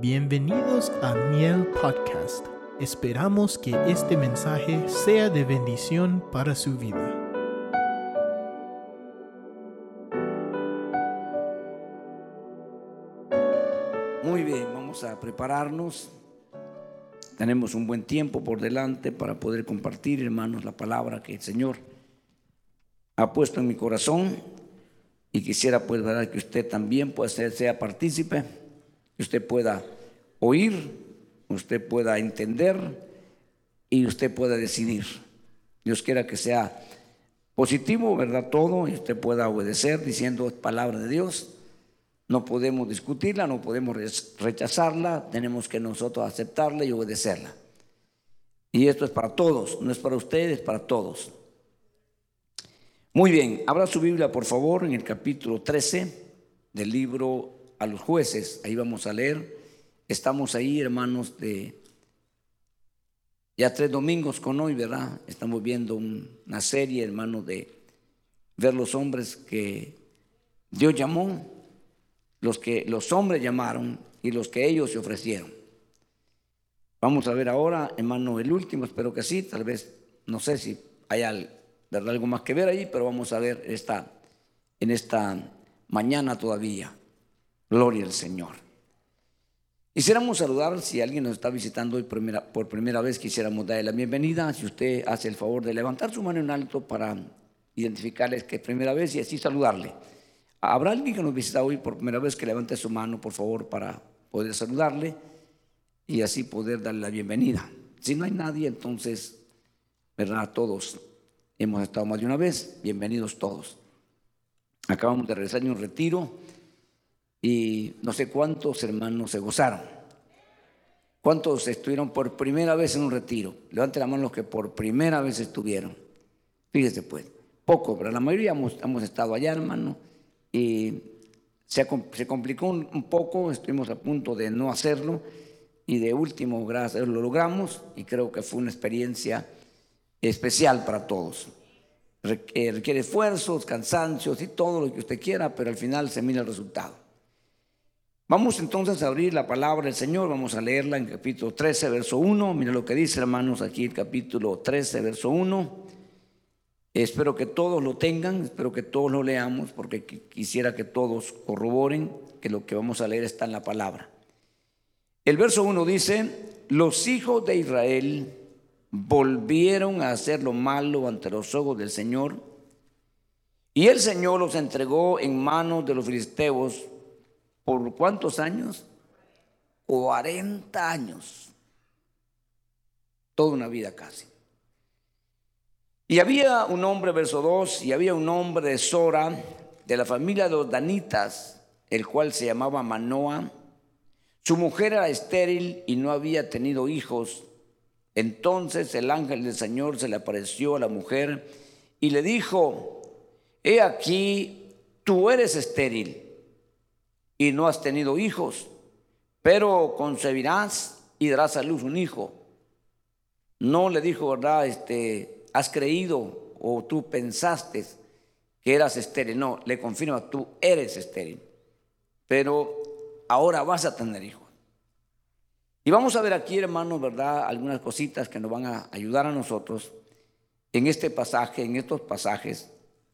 Bienvenidos a Miel Podcast. Esperamos que este mensaje sea de bendición para su vida. Muy bien, vamos a prepararnos. Tenemos un buen tiempo por delante para poder compartir, hermanos, la palabra que el Señor ha puesto en mi corazón y quisiera pues verdad que usted también pueda sea partícipe, usted pueda oír, usted pueda entender y usted pueda decidir. Dios quiera que sea positivo, ¿verdad? Todo y usted pueda obedecer diciendo palabra de Dios. No podemos discutirla, no podemos rechazarla, tenemos que nosotros aceptarla y obedecerla. Y esto es para todos, no es para ustedes, es para todos. Muy bien, abra su Biblia por favor en el capítulo 13 del libro a los jueces. Ahí vamos a leer. Estamos ahí, hermanos, de ya tres domingos con hoy, ¿verdad? Estamos viendo una serie, hermanos, de ver los hombres que Dios llamó, los que los hombres llamaron y los que ellos se ofrecieron. Vamos a ver ahora, hermano, el último, espero que sí, tal vez, no sé si hay algo más que ver ahí, pero vamos a ver esta, en esta mañana todavía. Gloria al Señor. Quisiéramos saludar, si alguien nos está visitando hoy por primera vez, quisiéramos darle la bienvenida. Si usted hace el favor de levantar su mano en alto para identificarles que es primera vez y así saludarle. ¿Habrá alguien que nos visita hoy por primera vez que levante su mano, por favor, para poder saludarle y así poder darle la bienvenida? Si no hay nadie, entonces, ¿verdad? Todos hemos estado más de una vez. Bienvenidos todos. Acabamos de regresar un retiro y no sé cuántos hermanos se gozaron. ¿Cuántos estuvieron por primera vez en un retiro? Levante la mano los que por primera vez estuvieron. Fíjese pues, poco, pero la mayoría hemos, hemos estado allá, hermano y se, complicó un, poco, estuvimos a punto de no hacerlo y de último, gracias lo logramos y creo que fue una experiencia especial para todos. Eh, requiere esfuerzos, cansancios y todo lo que usted quiera, pero al final se mira el resultado. Vamos entonces a abrir la palabra del Señor, vamos a leerla en capítulo 13, verso 1. Mira lo que dice, hermanos, aquí el capítulo 13, verso 1. Espero que todos lo tengan, espero que todos lo leamos, porque quisiera que todos corroboren que lo que vamos a leer está en la palabra. El verso 1 dice, los hijos de Israel volvieron a hacer lo malo ante los ojos del Señor, y el Señor los entregó en manos de los filisteos por cuántos años? 40 años, toda una vida casi. Y había un hombre, verso 2, y había un hombre de Sora, de la familia de los Danitas, el cual se llamaba Manoa. Su mujer era estéril y no había tenido hijos. Entonces el ángel del Señor se le apareció a la mujer y le dijo, he aquí, tú eres estéril y no has tenido hijos, pero concebirás y darás a luz un hijo. No le dijo, ¿verdad? Este, has creído o tú pensaste que eras estéril. No, le confirma, tú eres estéril. Pero ahora vas a tener hijos. Y vamos a ver aquí, hermanos, ¿verdad? Algunas cositas que nos van a ayudar a nosotros en este pasaje, en estos pasajes,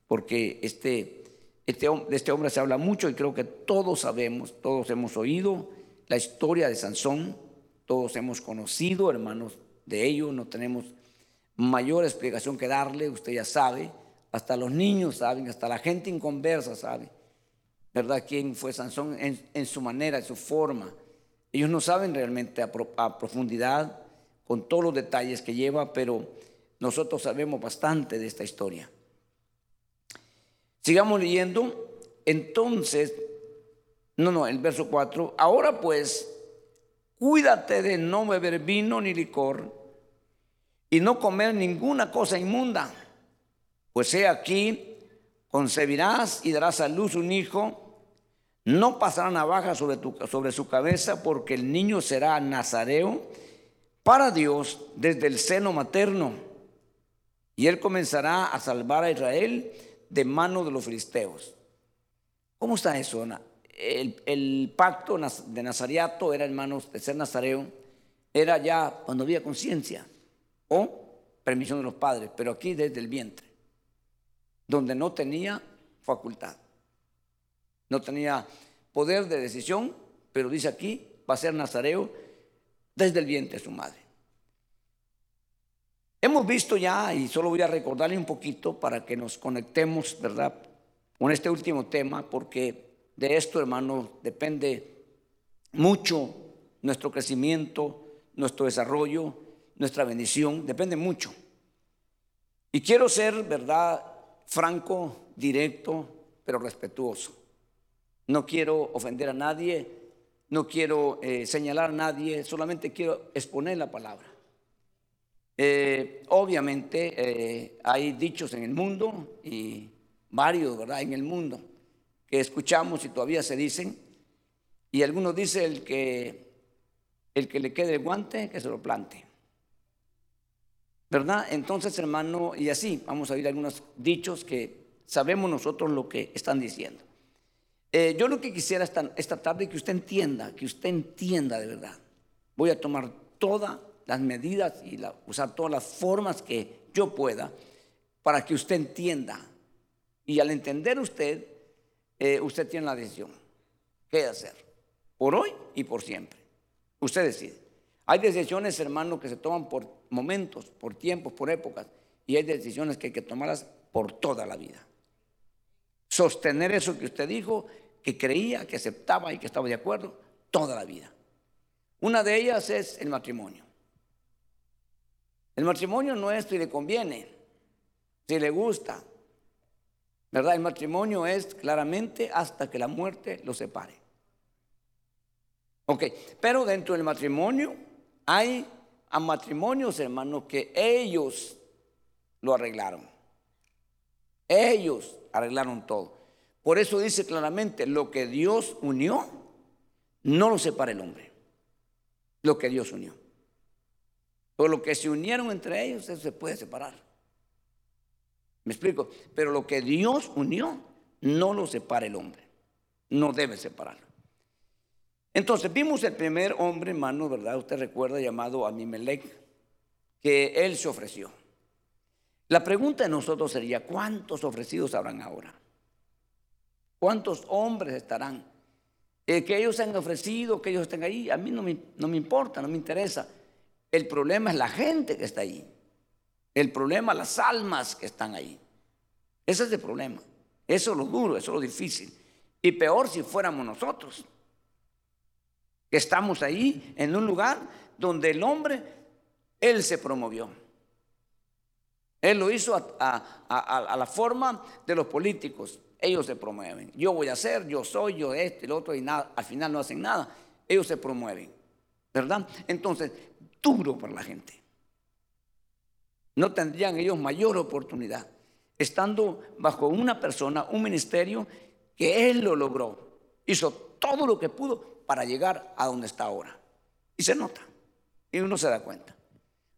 porque este, este, de este hombre se habla mucho y creo que todos sabemos, todos hemos oído la historia de Sansón, todos hemos conocido, hermanos, de ello, no tenemos mayor explicación que darle, usted ya sabe, hasta los niños saben, hasta la gente inconversa sabe, ¿verdad? ¿Quién fue Sansón en, su manera, en su forma? Ellos no saben realmente a profundidad, con todos los detalles que lleva, pero nosotros sabemos bastante de esta historia. Sigamos leyendo. Entonces, no, no, el verso 4. Ahora pues, cuídate de no beber vino ni licor y no comer ninguna cosa inmunda. Pues he aquí, concebirás y darás a luz un hijo, no pasará navaja sobre, tu, sobre su cabeza, porque el niño será nazareo para Dios desde el seno materno, y él comenzará a salvar a Israel de mano de los filisteos. ¿Cómo está eso? el, pacto de Nazariato era, hermanos, de ser nazareo, era ya cuando había conciencia o permisión de los padres, pero aquí desde el vientre, donde no tenía facultad, no tenía poder de decisión, pero dice aquí, va a ser nazareo desde el vientre de su madre. Hemos visto ya, y solo voy a recordarle un poquito para que nos conectemos, ¿verdad?, con este último tema, porque de esto, hermano, depende mucho nuestro crecimiento, nuestro desarrollo, nuestra bendición, depende mucho. Y quiero ser, ¿verdad?, franco, directo, pero respetuoso. No quiero ofender a nadie, no quiero eh, señalar a nadie, solamente quiero exponer la palabra. Eh, obviamente eh, hay dichos en el mundo y varios, ¿verdad?, en el mundo que escuchamos y todavía se dicen, y algunos dicen el que, el que le quede el guante, que se lo plante. ¿Verdad? Entonces, hermano, y así vamos a oír algunos dichos que sabemos nosotros lo que están diciendo. Eh, yo lo que quisiera esta, esta tarde que usted entienda, que usted entienda de verdad. Voy a tomar todas las medidas y usar todas las formas que yo pueda para que usted entienda. Y al entender usted, eh, usted tiene la decisión. ¿Qué hacer? Por hoy y por siempre. Usted decide. Hay decisiones, hermano, que se toman por momentos, por tiempos, por épocas. Y hay decisiones que hay que tomarlas por toda la vida. Sostener eso que usted dijo, que creía, que aceptaba y que estaba de acuerdo, toda la vida. Una de ellas es el matrimonio. El matrimonio no es si le conviene, si le gusta, ¿Verdad? El matrimonio es claramente hasta que la muerte lo separe. Ok, pero dentro del matrimonio hay a matrimonios, hermanos, que ellos lo arreglaron. Ellos arreglaron todo. Por eso dice claramente, lo que Dios unió, no lo separa el hombre. Lo que Dios unió. Por lo que se unieron entre ellos, eso se puede separar. ¿Me explico? Pero lo que Dios unió, no lo separa el hombre. No debe separarlo. Entonces vimos el primer hombre, hermano, ¿verdad? Usted recuerda, llamado Amimelech, que él se ofreció. La pregunta de nosotros sería, ¿cuántos ofrecidos habrán ahora? ¿Cuántos hombres estarán? Eh, que ellos se han ofrecido, que ellos estén ahí, a mí no me, no me importa, no me interesa. El problema es la gente que está ahí. El problema, las almas que están ahí. Ese es el problema. Eso es lo duro, eso es lo difícil. Y peor si fuéramos nosotros, que estamos ahí en un lugar donde el hombre, él se promovió. Él lo hizo a, la forma de los políticos. Ellos se promueven. Yo voy a hacer, yo soy, yo este, el otro, y nada, al final no hacen nada. Ellos se promueven. ¿Verdad? Entonces, duro para la gente no tendrían ellos mayor oportunidad, estando bajo una persona, un ministerio que él lo logró, hizo todo lo que pudo para llegar a donde está ahora. Y se nota, y uno se da cuenta.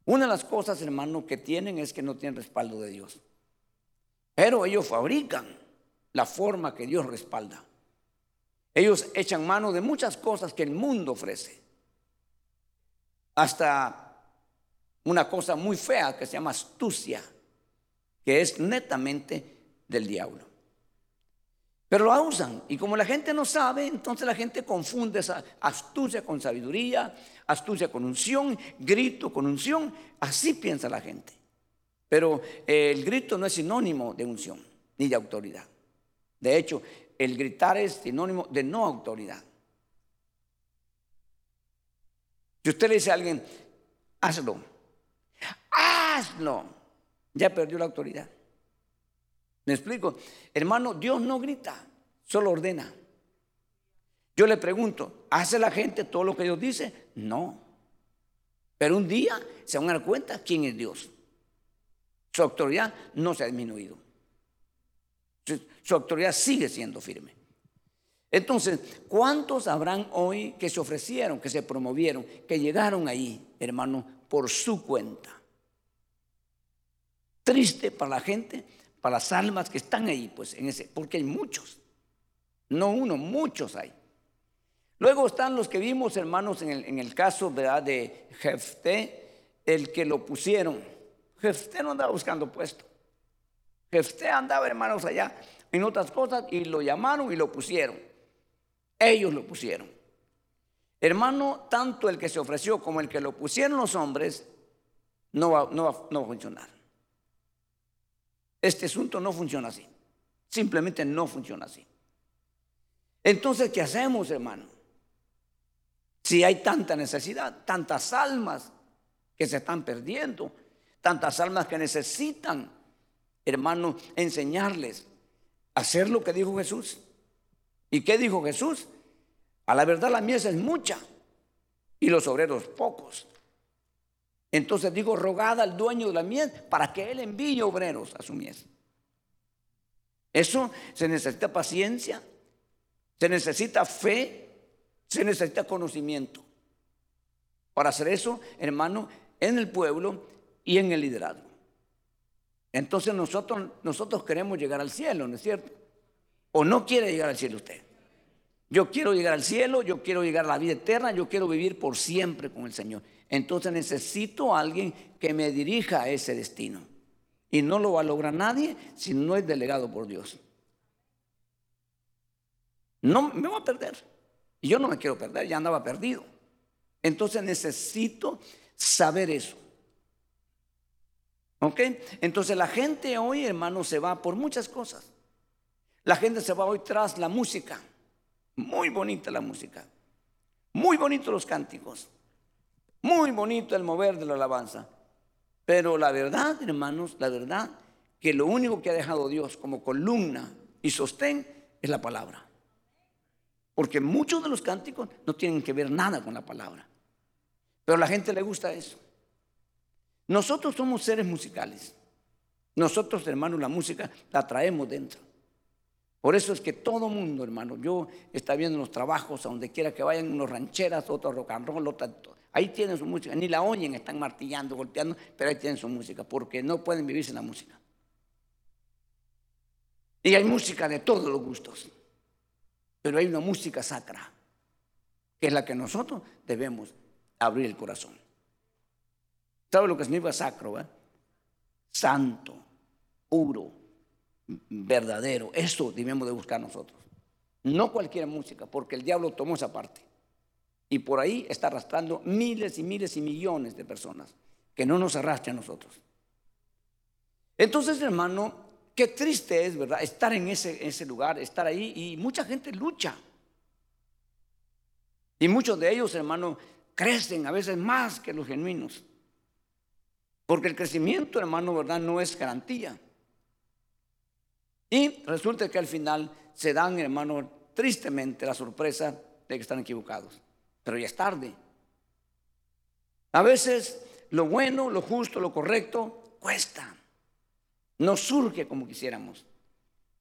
Una de las cosas, hermano, que tienen es que no tienen respaldo de Dios. Pero ellos fabrican la forma que Dios respalda. Ellos echan mano de muchas cosas que el mundo ofrece. Hasta una cosa muy fea que se llama astucia, que es netamente del diablo. Pero lo usan y como la gente no sabe, entonces la gente confunde esa astucia con sabiduría, astucia con unción, grito con unción, así piensa la gente. Pero eh, el grito no es sinónimo de unción ni de autoridad. De hecho, el gritar es sinónimo de no autoridad. Si usted le dice a alguien, hazlo, hazlo. Ya perdió la autoridad. ¿Me explico? Hermano, Dios no grita, solo ordena. Yo le pregunto, ¿hace la gente todo lo que Dios dice? No. Pero un día se van a dar cuenta quién es Dios. Su autoridad no se ha disminuido. Su, autoridad sigue siendo firme. Entonces, ¿cuántos habrán hoy que se ofrecieron, que se promovieron, que llegaron ahí, hermano, por su cuenta? triste para la gente, para las almas que están ahí, pues en ese, porque hay muchos, no uno, muchos hay. Luego están los que vimos, hermanos, en el, caso de Jefté, el que lo pusieron. Jefté no andaba buscando puesto. Jefté andaba, hermanos, allá en otras cosas y lo llamaron y lo pusieron. Ellos lo pusieron. Hermano, tanto el que se ofreció como el que lo pusieron los hombres, no va, no va, no a funcionar. Este asunto no funciona así. Simplemente no funciona así. Entonces, ¿qué hacemos, hermano? Si hay tanta necesidad, tantas almas que se están perdiendo, tantas almas que necesitan, hermano, enseñarles a hacer lo que dijo Jesús. ¿Y qué dijo Jesús? A la verdad la mies es mucha y los obreros pocos. Entonces digo, rogada al dueño de la mies para que él envíe obreros a su mies. Eso se necesita paciencia, se necesita fe, se necesita conocimiento. Para hacer eso, hermano, en el pueblo y en el liderazgo. Entonces nosotros, nosotros queremos llegar al cielo, ¿no es cierto? ¿O no quiere llegar al cielo usted? Yo quiero llegar al cielo, yo quiero llegar a la vida eterna, yo quiero vivir por siempre con el Señor. Entonces necesito a alguien que me dirija a ese destino. Y no lo va a lograr nadie si no es delegado por Dios. No me voy a perder. Y yo no me quiero perder, ya andaba perdido. Entonces necesito saber eso. ¿Ok? Entonces la gente hoy, hermano, se va por muchas cosas. La gente se va hoy tras la música. Muy bonita la música. Muy bonitos los cánticos. Muy bonito el mover de la alabanza. Pero la verdad, hermanos, la verdad, que lo único que ha dejado Dios como columna y sostén es la palabra. Porque muchos de los cánticos no tienen que ver nada con la palabra. Pero a la gente le gusta eso. Nosotros somos seres musicales. Nosotros, hermanos, la música la traemos dentro. Por eso es que todo mundo, hermano, yo está viendo los trabajos, a donde quiera que vayan, unos rancheras, otros rock and roll, ahí tienen su música, ni la oyen, están martillando, golpeando, pero ahí tienen su música, porque no pueden vivir sin la música. Y hay música de todos los gustos, pero hay una música sacra, que es la que nosotros debemos abrir el corazón. ¿Sabe lo que significa sacro? Eh? Santo, puro, verdadero. Eso debemos de buscar nosotros. No cualquier música, porque el diablo tomó esa parte. Y por ahí está arrastrando miles y miles y millones de personas que no nos arrastran a nosotros. Entonces, hermano, qué triste es, ¿verdad? Estar en ese, ese lugar, estar ahí y mucha gente lucha. Y muchos de ellos, hermano, crecen a veces más que los genuinos. Porque el crecimiento, hermano, ¿verdad? No es garantía. Y resulta que al final se dan, hermano, tristemente la sorpresa de que están equivocados. Pero ya es tarde. A veces lo bueno, lo justo, lo correcto cuesta. No surge como quisiéramos.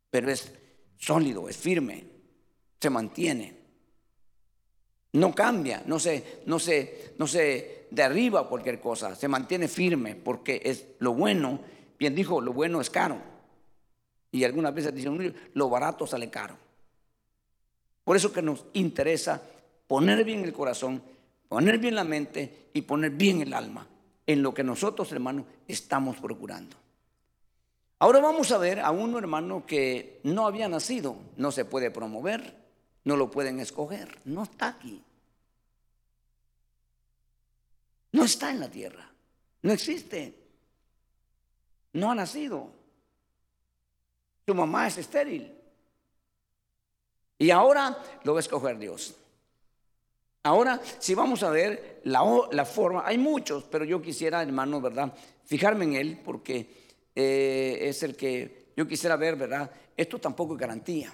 Pero es sólido, es firme, se mantiene. No cambia, no se, no se, no se derriba cualquier cosa, se mantiene firme porque es lo bueno. Bien dijo, lo bueno es caro. Y algunas veces dicen, lo barato sale caro. Por eso que nos interesa poner bien el corazón, poner bien la mente y poner bien el alma en lo que nosotros, hermanos, estamos procurando. Ahora vamos a ver a uno, hermano, que no había nacido, no se puede promover, no lo pueden escoger, no está aquí. No está en la tierra, no existe, no ha nacido. Tu mamá es estéril. Y ahora lo va a escoger Dios. Ahora, si vamos a ver la, la forma, hay muchos, pero yo quisiera, hermano, ¿verdad? Fijarme en él porque eh, es el que yo quisiera ver, ¿verdad? Esto tampoco es garantía.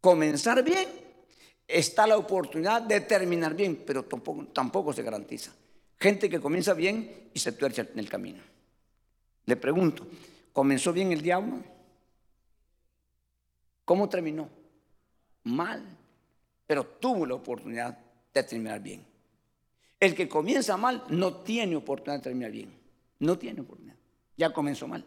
Comenzar bien, está la oportunidad de terminar bien, pero tampoco, tampoco se garantiza. Gente que comienza bien y se tuerce en el camino. Le pregunto, ¿comenzó bien el diablo? ¿Cómo terminó? Mal, pero tuvo la oportunidad de terminar bien. El que comienza mal no tiene oportunidad de terminar bien. No tiene oportunidad. Ya comenzó mal.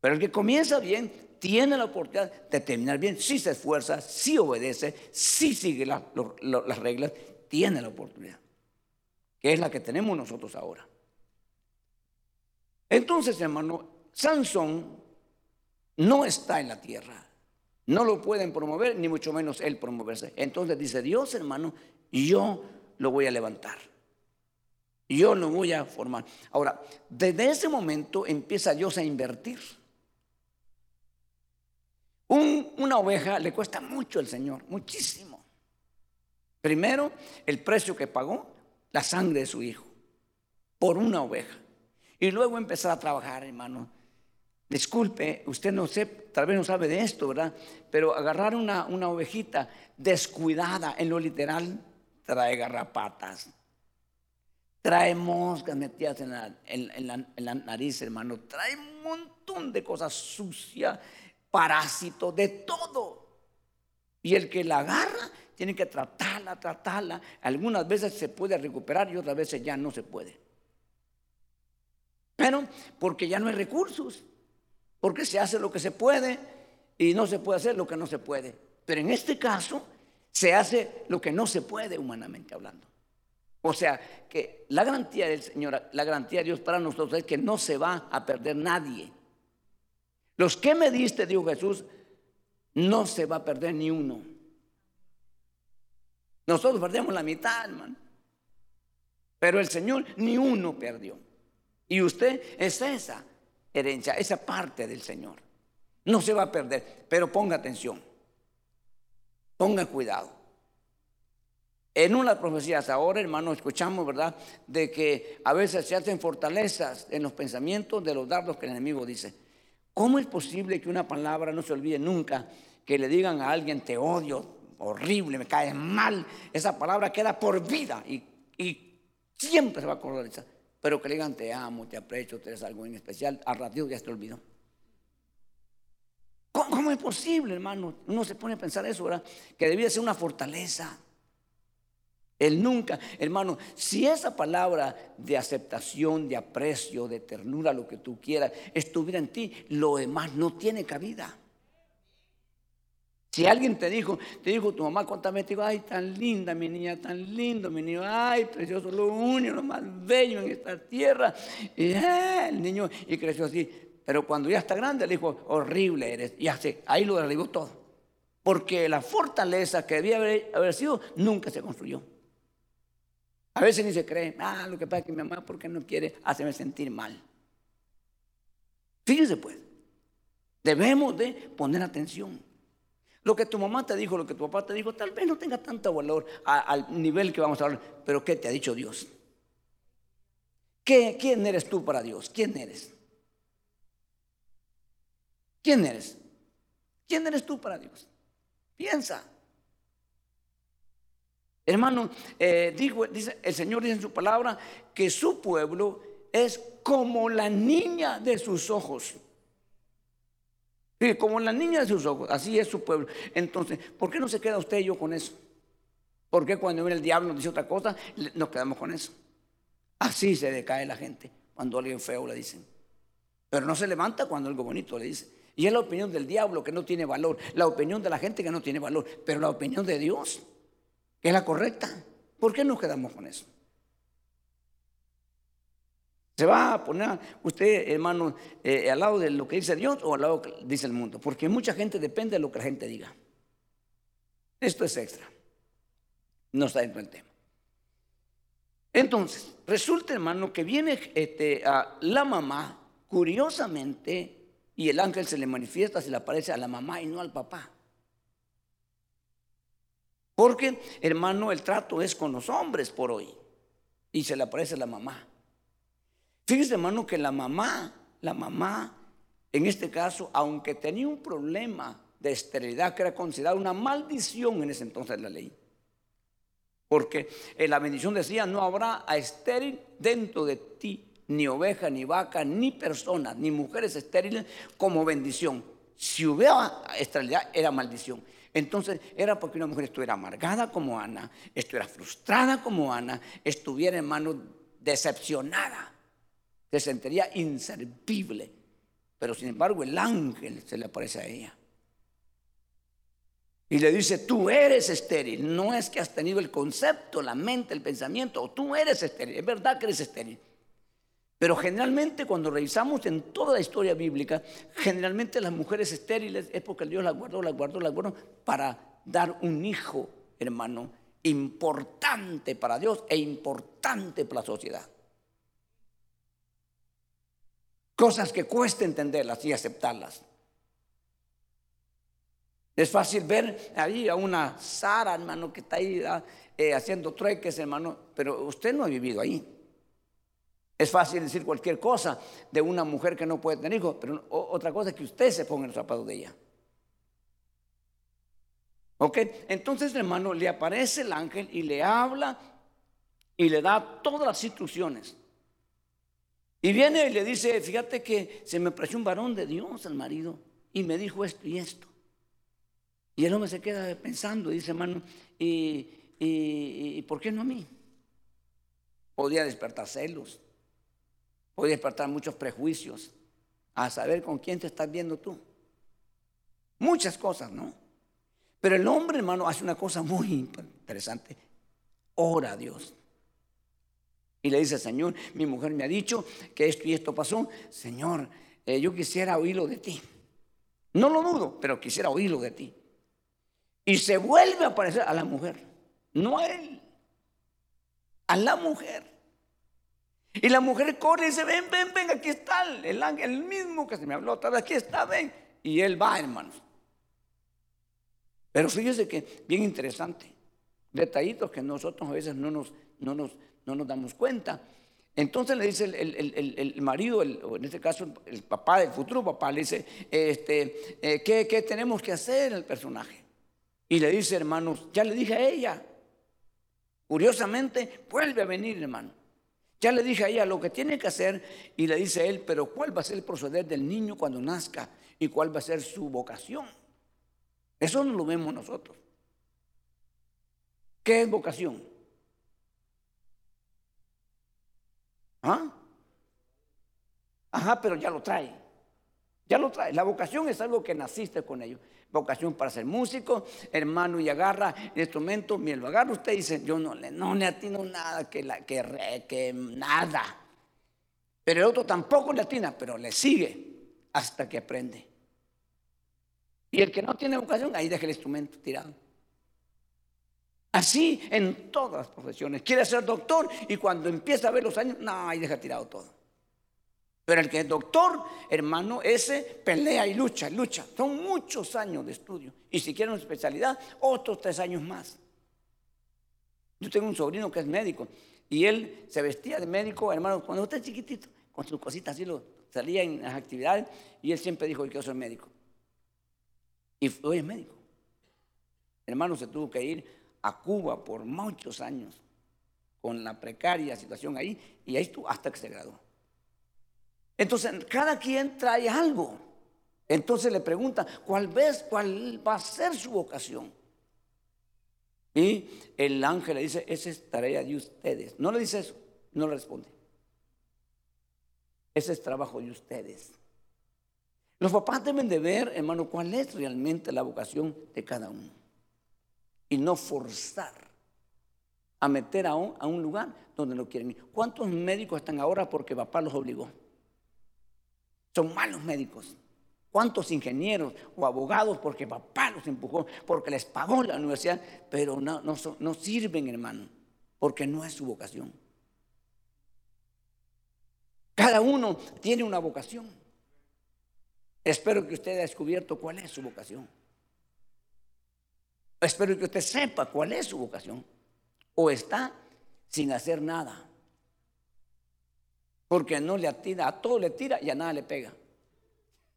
Pero el que comienza bien tiene la oportunidad de terminar bien si se esfuerza, si obedece, si sigue las reglas, tiene la oportunidad, que es la que tenemos nosotros ahora. Entonces, hermano, Sansón no está en la tierra. No lo pueden promover, ni mucho menos él promoverse. Entonces dice Dios, hermano, yo lo voy a levantar. Yo lo voy a formar. Ahora, desde ese momento empieza Dios a invertir. una oveja le cuesta mucho al Señor, muchísimo. Primero, el precio que pagó, la sangre de su hijo, por una oveja. Y luego empezar a trabajar, hermano. Disculpe, usted no sé, tal vez no sabe de esto, ¿verdad? Pero agarrar una, ovejita descuidada en lo literal trae garrapatas, trae moscas metidas en la, en la nariz, hermano, trae un montón de cosas sucias, parásitos, de todo. Y el que la agarra tiene que tratarla, tratarla. Algunas veces se puede recuperar y otras veces ya no se puede. Pero porque ya no hay recursos, porque se hace lo que se puede y no se puede hacer lo que no se puede. Pero en este caso se hace lo que no se puede humanamente hablando. O sea, que la garantía del Señor, la garantía de Dios para nosotros es que no se va a perder nadie. Los que me diste, dijo Jesús, no se va a perder ni uno. Nosotros perdemos la mitad, hermano. Pero el Señor ni uno perdió. Y usted es esa herencia, esa parte del Señor. No se va a perder, pero ponga atención. Ponga cuidado. En una profecías ahora, hermano, escuchamos, ¿verdad? De que a veces se hacen fortalezas en los pensamientos de los dardos que el enemigo dice. ¿Cómo es posible que una palabra no se olvide nunca? Que le digan a alguien, te odio, horrible, me caes mal. Esa palabra queda por vida y, siempre se va a acordar. Pero que le digan te amo, te aprecio, te eres algo en especial, al ratito ya te olvidó. ¿Cómo, es posible, hermano? Uno se pone a pensar eso, ¿verdad? Que debía ser una fortaleza. Él nunca, hermano, si esa palabra de aceptación, de aprecio, de ternura, lo que tú quieras, estuviera en ti, lo demás no tiene cabida. Si alguien te dijo, te dijo tu mamá cuántas veces, digo, ay, tan linda mi niña, tan lindo mi niño, ay, precioso, lo único, lo más bello en esta tierra. Y eh, el niño, y creció así. Pero cuando ya está grande, le dijo, horrible eres. Y así, ahí lo derribó todo. Porque la fortaleza que debía haber, sido, nunca se construyó. A veces ni se cree, ah, lo que pasa es que mi mamá, porque no quiere hacerme sentir mal? Fíjese pues, debemos de poner atención. Lo que tu mamá te dijo, lo que tu papá te dijo, tal vez no tenga tanto valor al nivel que vamos a hablar, pero ¿qué te ha dicho Dios? ¿Qué, ¿Quién eres tú para Dios? ¿Quién eres? ¿Quién eres? ¿Quién eres tú para Dios? Piensa. Hermano, eh, dice, el Señor dice en su palabra que su pueblo es como la niña de sus ojos como la niña de sus ojos, así es su pueblo. Entonces, ¿por qué no se queda usted y yo con eso? ¿Por qué cuando viene el diablo nos dice otra cosa, nos quedamos con eso? Así se decae la gente cuando alguien feo le dicen. Pero no se levanta cuando algo bonito le dice. Y es la opinión del diablo que no tiene valor, la opinión de la gente que no tiene valor, pero la opinión de Dios, que es la correcta. ¿Por qué nos quedamos con eso? ¿Se va a poner usted, hermano, eh, al lado de lo que dice Dios o al lado que dice el mundo? Porque mucha gente depende de lo que la gente diga. Esto es extra. No está dentro del tema. Entonces, resulta, hermano, que viene este, a la mamá, curiosamente, y el ángel se le manifiesta, se le aparece a la mamá y no al papá. Porque, hermano, el trato es con los hombres por hoy. Y se le aparece a la mamá. Fíjese, hermano, que la mamá, la mamá, en este caso, aunque tenía un problema de esterilidad que era considerado una maldición en ese entonces de la ley. Porque en la bendición decía, no habrá estéril dentro de ti, ni oveja, ni vaca, ni personas, ni mujeres estériles como bendición. Si hubiera esterilidad, era maldición. Entonces era porque una mujer estuviera amargada como Ana, estuviera frustrada como Ana, estuviera, en mano decepcionada se sentiría inservible. Pero sin embargo el ángel se le aparece a ella. Y le dice, tú eres estéril. No es que has tenido el concepto, la mente, el pensamiento. Tú eres estéril. Es verdad que eres estéril. Pero generalmente cuando revisamos en toda la historia bíblica, generalmente las mujeres estériles es porque Dios las guardó, las guardó, las guardó para dar un hijo, hermano, importante para Dios e importante para la sociedad. Cosas que cuesta entenderlas y aceptarlas. Es fácil ver ahí a una Sara, hermano, que está ahí ah, eh, haciendo trueques, hermano, pero usted no ha vivido ahí. Es fácil decir cualquier cosa de una mujer que no puede tener hijos, pero otra cosa es que usted se ponga en los zapatos de ella. ¿Ok? Entonces, hermano, le aparece el ángel y le habla y le da todas las instrucciones. Y viene y le dice, fíjate que se me pareció un varón de Dios al marido y me dijo esto y esto. Y el hombre se queda pensando, dice, hermano, ¿y, y, por qué no a mí? Podía despertar celos, podía despertar muchos prejuicios, a saber con quién te estás viendo tú. Muchas cosas, ¿no? Pero el hombre, hermano, hace una cosa muy interesante. Ora a Dios. Y le dice, Señor, mi mujer me ha dicho que esto y esto pasó. Señor, eh, yo quisiera oírlo de ti. No lo dudo, pero quisiera oírlo de ti. Y se vuelve a aparecer a la mujer, no a él, a la mujer. Y la mujer corre y dice, ven, ven, ven, aquí está el ángel, el mismo que se me habló otra aquí está, ven. Y él va, hermanos. Pero fíjese que bien interesante, detallitos que nosotros a veces no nos, no nos, no nos damos cuenta. Entonces le dice el, marido, o en este caso el papá, el futuro papá, le dice, este, eh, ¿qué, ¿qué, tenemos que hacer el personaje? Y le dice, hermanos, ya le dije a ella. Curiosamente, vuelve a venir, hermano. Ya le dije a ella lo que tiene que hacer y le dice a él, pero ¿cuál va a ser el proceder del niño cuando nazca? ¿Y cuál va a ser su vocación? Eso no lo vemos nosotros. ¿Qué es vocación? ¿Ah? Ajá, pero ya lo trae. Ya lo trae. La vocación es algo que naciste con ello. Vocación para ser músico, hermano, y agarra el instrumento. Mira, lo agarra usted dice, yo no le, no le atino nada, que, la, que, que nada. Pero el otro tampoco le atina, pero le sigue hasta que aprende. Y el que no tiene vocación, ahí deja el instrumento tirado. Así en todas las profesiones. Quiere ser doctor y cuando empieza a ver los años, no, ahí deja tirado todo. Pero el que es doctor, hermano, ese pelea y lucha, lucha. Son muchos años de estudio. Y si quiere una especialidad, otros tres años más. Yo tengo un sobrino que es médico y él se vestía de médico, hermano, cuando usted es chiquitito, con sus cositas así, lo, salía en las actividades y él siempre dijo que yo soy médico. Y hoy es médico. Hermano, se tuvo que ir a Cuba por muchos años con la precaria situación ahí y ahí estuvo hasta que se graduó. Entonces, cada quien trae algo. Entonces le pregunta, ¿cuál ves? ¿Cuál va a ser su vocación? Y el ángel le dice, esa es tarea de ustedes. No le dice eso, no le responde. Ese es trabajo de ustedes. Los papás deben de ver, hermano, cuál es realmente la vocación de cada uno. Y no forzar a meter a un, lugar donde no quieren ir. ¿Cuántos médicos están ahora porque papá los obligó? Son malos médicos. ¿Cuántos ingenieros o abogados porque papá los empujó, porque les pagó la universidad, pero no, no sirven, hermano, porque no es su vocación? Cada uno tiene una vocación. Espero que usted haya descubierto cuál es su vocación. Espero que usted sepa cuál es su vocación. O está sin hacer nada. Porque no le atira, a todo le tira y a nada le pega.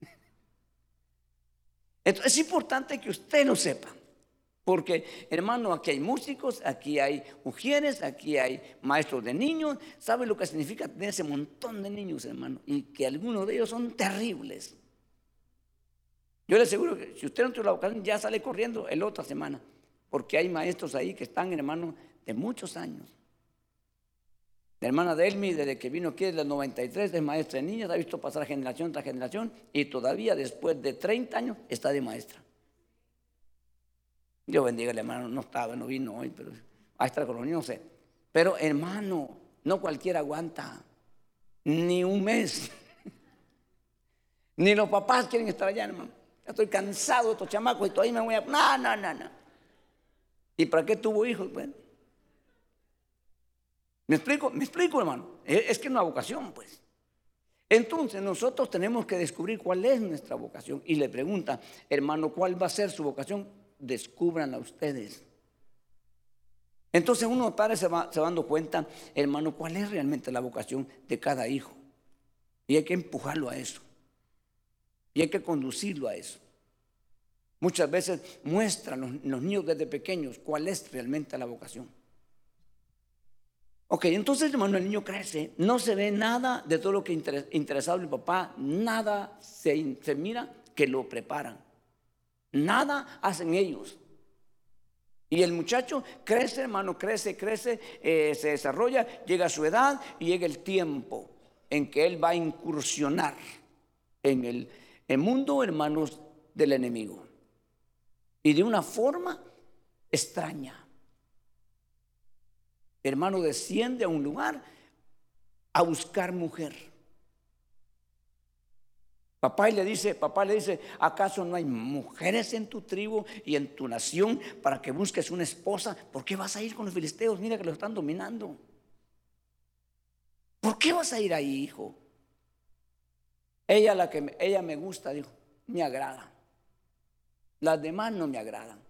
Entonces es importante que usted lo sepa. Porque, hermano, aquí hay músicos, aquí hay mujeres, aquí hay maestros de niños. ¿Sabe lo que significa tener ese montón de niños, hermano? Y que algunos de ellos son terribles. Yo le aseguro que si usted no tiene la vocación, ya sale corriendo el otra semana. Porque hay maestros ahí que están, hermano, de muchos años. La hermana Delmi, desde que vino aquí desde el 93, es maestra de niñas, ha visto pasar generación tras generación y todavía después de 30 años está de maestra. Dios bendiga al hermano, no estaba, no vino hoy, pero a esta colonia no sé. Pero hermano, no cualquiera aguanta ni un mes. ni los papás quieren estar allá, hermano. Ya estoy cansado de estos chamacos y todavía me voy a... No, no, no, no. ¿Y para qué tuvo hijos? Bueno. ¿Me explico? ¿Me explico, hermano? Es que es una vocación, pues. Entonces nosotros tenemos que descubrir cuál es nuestra vocación. Y le pregunta, hermano, ¿cuál va a ser su vocación? Descúbranla ustedes. Entonces uno padre se va, se dando cuenta, hermano, cuál es realmente la vocación de cada hijo. Y hay que empujarlo a eso. Y hay que conducirlo a eso. Muchas veces muestran los, los niños desde pequeños cuál es realmente la vocación. Ok, entonces hermano, el niño crece, no se ve nada de todo lo que interesado el papá, nada se, se mira que lo preparan, nada hacen ellos. Y el muchacho crece, hermano, crece, crece, eh, se desarrolla, llega a su edad y llega el tiempo en que él va a incursionar en el, el mundo, hermanos, del enemigo. Y de una forma extraña hermano desciende a un lugar a buscar mujer. Papá le dice, papá le dice, ¿acaso no hay mujeres en tu tribu y en tu nación para que busques una esposa? ¿Por qué vas a ir con los filisteos? Mira que los están dominando. ¿Por qué vas a ir ahí, hijo? Ella la que ella me gusta, dijo, me agrada. Las demás no me agradan.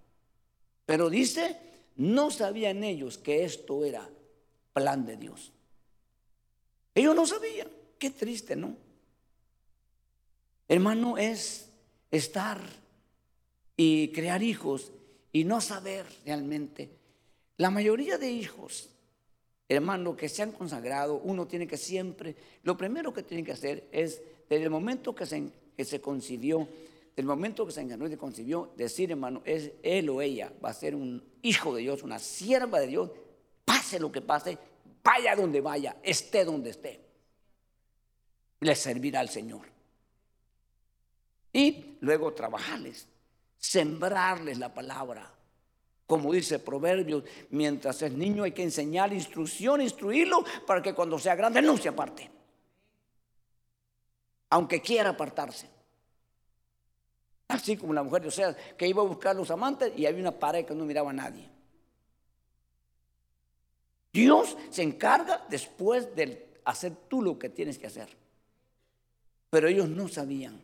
Pero dice no sabían ellos que esto era plan de Dios. Ellos no sabían. Qué triste, ¿no? Hermano, es estar y crear hijos y no saber realmente. La mayoría de hijos, hermano, que se han consagrado, uno tiene que siempre, lo primero que tiene que hacer es, desde el momento que se, que se concibió, el momento que se engañó y concibió, decir, hermano, es él o ella va a ser un hijo de Dios, una sierva de Dios, pase lo que pase, vaya donde vaya, esté donde esté. Le servirá al Señor. Y luego trabajarles, sembrarles la palabra. Como dice Proverbios, mientras es niño hay que enseñar instrucción, instruirlo para que cuando sea grande no se aparte. Aunque quiera apartarse. Así como la mujer de Oseas que iba a buscar a los amantes y había una pared que no miraba a nadie. Dios se encarga después de hacer tú lo que tienes que hacer. Pero ellos no sabían.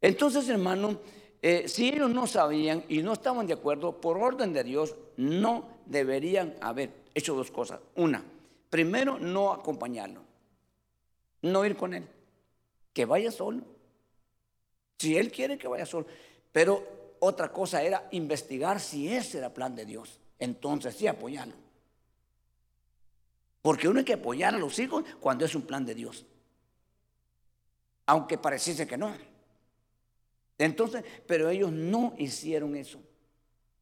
Entonces, hermano, eh, si ellos no sabían y no estaban de acuerdo, por orden de Dios, no deberían haber hecho dos cosas. Una, primero, no acompañarlo, no ir con él, que vaya solo. Si él quiere que vaya solo. Pero otra cosa era investigar si ese era plan de Dios. Entonces sí apoyarlo. Porque uno hay que apoyar a los hijos cuando es un plan de Dios. Aunque pareciese que no. Entonces, pero ellos no hicieron eso.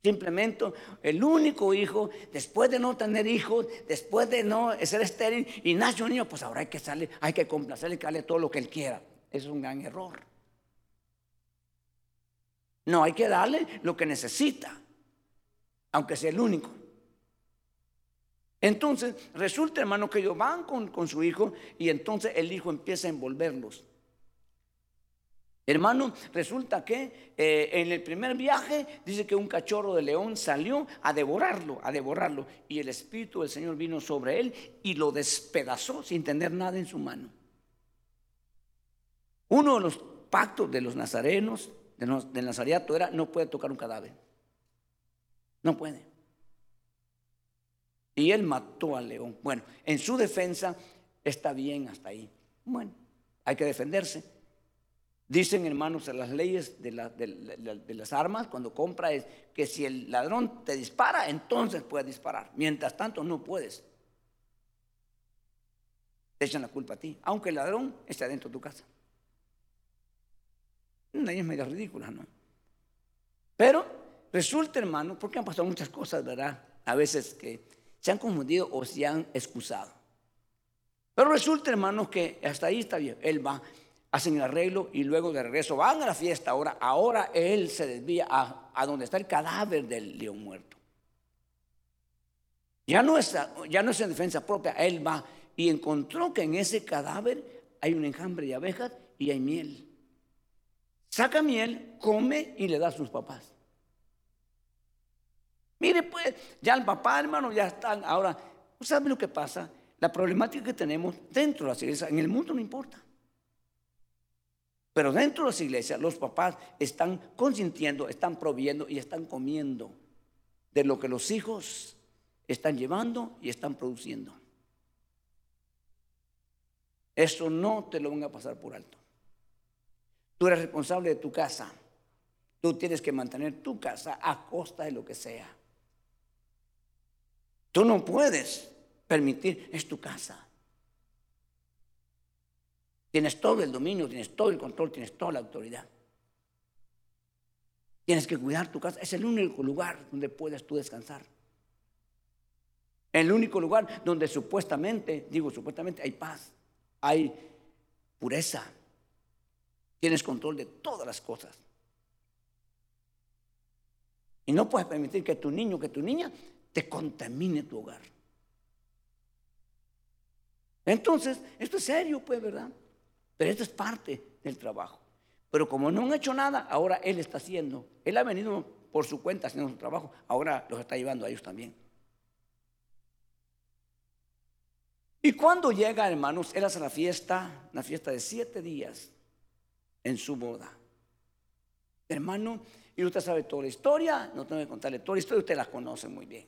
Simplemente el único hijo, después de no tener hijos, después de no ser estéril y nace un niño, pues ahora hay que salir, hay que complacerle, que darle todo lo que él quiera. Es un gran error. No, hay que darle lo que necesita, aunque sea el único. Entonces, resulta, hermano, que ellos van con, su hijo y entonces el hijo empieza a envolverlos. Hermano, resulta que eh, en el primer viaje dice que un cachorro de león salió a devorarlo, a devorarlo, y el Espíritu del Señor vino sobre él y lo despedazó sin tener nada en su mano. Uno de los pactos de los nazarenos del Nazariato era no puede tocar un cadáver. No puede. Y él mató al león. Bueno, en su defensa está bien hasta ahí. Bueno, hay que defenderse. Dicen, hermanos, las leyes de, las armas, cuando compra, es que si el ladrón te dispara, entonces puedes disparar. Mientras tanto, no puedes. Te echan la culpa a ti, aunque el ladrón esté adentro de tu casa. Una es medio ridícula, ¿no? Pero resulta, hermano, porque han pasado muchas cosas, ¿verdad? A veces que se han confundido o se han excusado. Pero resulta, hermanos, que hasta ahí está bien. Él va, hacen el arreglo y luego de regreso van a la fiesta. Ahora, ahora él se desvía a, a donde está el cadáver del león muerto. Ya no, es, ya no es en defensa propia, él va y encontró que en ese cadáver hay un enjambre de abejas y hay miel. Saca miel, come y le da a sus papás. Mire, pues, ya el papá, hermano, ya están. Ahora, ¿sabe lo que pasa? La problemática que tenemos dentro de las iglesias, en el mundo no importa. Pero dentro de las iglesias, los papás están consintiendo, están proviendo y están comiendo de lo que los hijos están llevando y están produciendo. Eso no te lo van a pasar por alto. Tú eres responsable de tu casa. Tú tienes que mantener tu casa a costa de lo que sea. Tú no puedes permitir, es tu casa. Tienes todo el dominio, tienes todo el control, tienes toda la autoridad. Tienes que cuidar tu casa. Es el único lugar donde puedes tú descansar. El único lugar donde supuestamente, digo supuestamente, hay paz, hay pureza. Tienes control de todas las cosas. Y no puedes permitir que tu niño, que tu niña te contamine tu hogar. Entonces, esto es serio, pues, ¿verdad? Pero esto es parte del trabajo. Pero como no han hecho nada, ahora él está haciendo. Él ha venido por su cuenta haciendo su trabajo, ahora los está llevando a ellos también. Y cuando llega, hermanos, él hace la fiesta, la fiesta de siete días en su boda. Hermano, y usted sabe toda la historia, no tengo que contarle toda la historia, usted la conoce muy bien.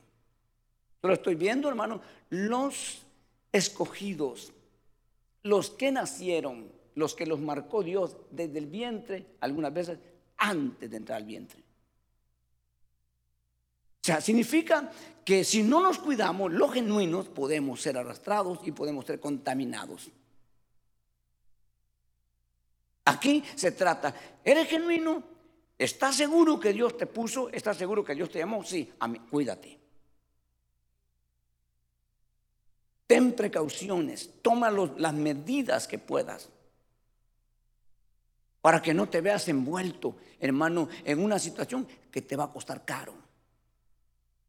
Pero estoy viendo, hermano, los escogidos, los que nacieron, los que los marcó Dios desde el vientre, algunas veces antes de entrar al vientre. O sea, significa que si no nos cuidamos, los genuinos podemos ser arrastrados y podemos ser contaminados. Aquí se trata, ¿eres genuino? ¿Estás seguro que Dios te puso? ¿Estás seguro que Dios te llamó? Sí, a mí, cuídate. Ten precauciones, toma las medidas que puedas para que no te veas envuelto, hermano, en una situación que te va a costar caro.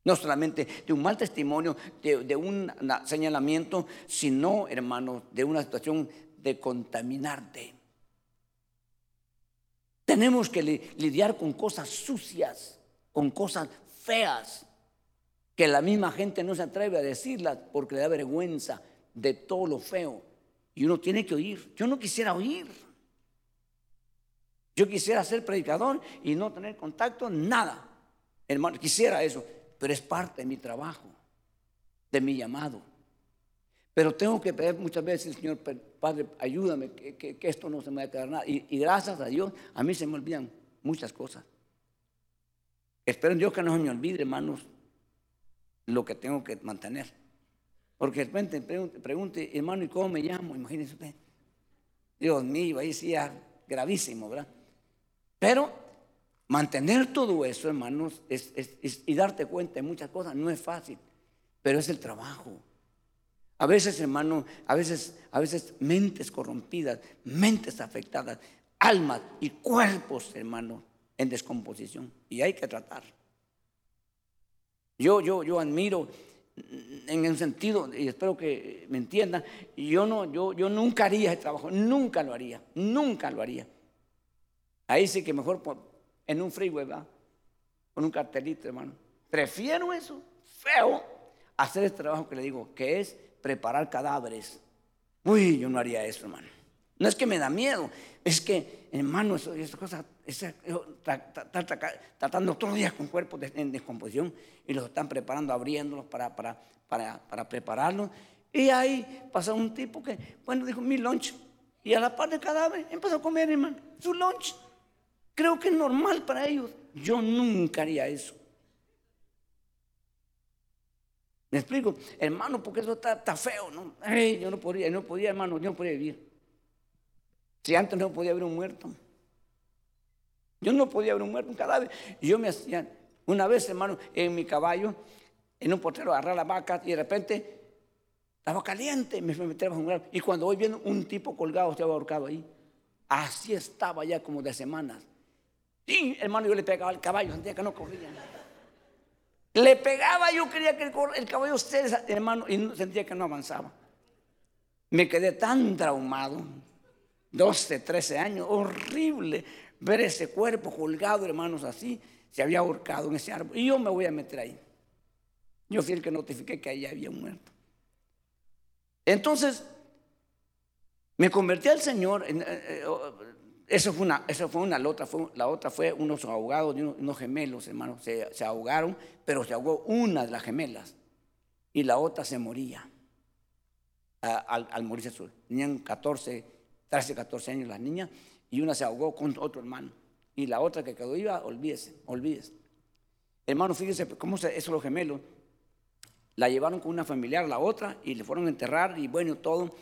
No solamente de un mal testimonio, de, un señalamiento, sino, hermano, de una situación de contaminarte. Tenemos que lidiar con cosas sucias, con cosas feas que la misma gente no se atreve a decirla porque le da vergüenza de todo lo feo. Y uno tiene que oír. Yo no quisiera oír. Yo quisiera ser predicador y no tener contacto, nada. Hermano, quisiera eso, pero es parte de mi trabajo, de mi llamado. Pero tengo que pedir muchas veces, Señor Padre, ayúdame, que, esto no se me vaya a quedar nada. Y, gracias a Dios, a mí se me olvidan muchas cosas. Espero en Dios que no se me olvide, hermanos, lo que tengo que mantener. Porque de repente pregunte, hermano, ¿y cómo me llamo? Imagínense usted. Dios mío, ahí sí es gravísimo, ¿verdad? Pero mantener todo eso, hermanos, y darte cuenta de muchas cosas no es fácil, pero es el trabajo. A veces, hermano, a veces, a veces mentes corrompidas, mentes afectadas, almas y cuerpos, hermano, en descomposición. Y hay que tratar. Yo, yo, yo admiro en un sentido, y espero que me entiendan, yo, no, yo, yo nunca haría ese trabajo, nunca lo haría, nunca lo haría. Ahí sí que mejor en un freeway, ¿verdad? Con un cartelito, hermano. Prefiero eso, feo, hacer este trabajo que le digo, que es preparar cadáveres. Uy, yo no haría eso, hermano. No es que me da miedo, es que, hermano, eso, esa cosa, esa, tratando todos los días con cuerpos en descomposición y los están preparando, abriéndolos para, para, para, para prepararlos. Y ahí pasa un tipo que, bueno, dijo mi lunch. Y a la par del cadáver empezó a comer, hermano, su lunch. Creo que es normal para ellos. Yo nunca haría eso. ¿Me explico? Hermano, porque eso está, está feo, yo no podría, no podía, hermano, yo no podía vivir. Si antes no podía haber un muerto. Yo no podía haber un muerto, un cadáver. Y yo me hacía, una vez, hermano, en mi caballo, en un portero agarrar la vaca y de repente estaba caliente, me meter bajo un grado. Y cuando voy viendo un tipo colgado, estaba ahorcado ahí. Así estaba ya como de semanas. Y hermano, yo le pegaba al caballo, sentía que no corría. Le pegaba, yo quería que el, caballo usted, hermano, y sentía que no avanzaba. Me quedé tan traumado, 12, 13 años, horrible ver ese cuerpo colgado, hermanos, así, se había ahorcado en ese árbol. Y yo me voy a meter ahí. Yo fui el que notifiqué que ahí había muerto. Entonces, me convertí al Señor. Eso fue una, eso fue una, la otra fue, la otra fue unos ahogados, unos, gemelos, hermanos, se, ahogaron, pero se ahogó una de las gemelas y la otra se moría al, morirse. Tenían 14, 13, 14 años las niñas y una se ahogó con otro hermano y la otra que quedó iba, olvídese, olvídese. Hermano, fíjese cómo se, eso los gemelos la llevaron con una familiar, la otra, y le fueron a enterrar y bueno, todo.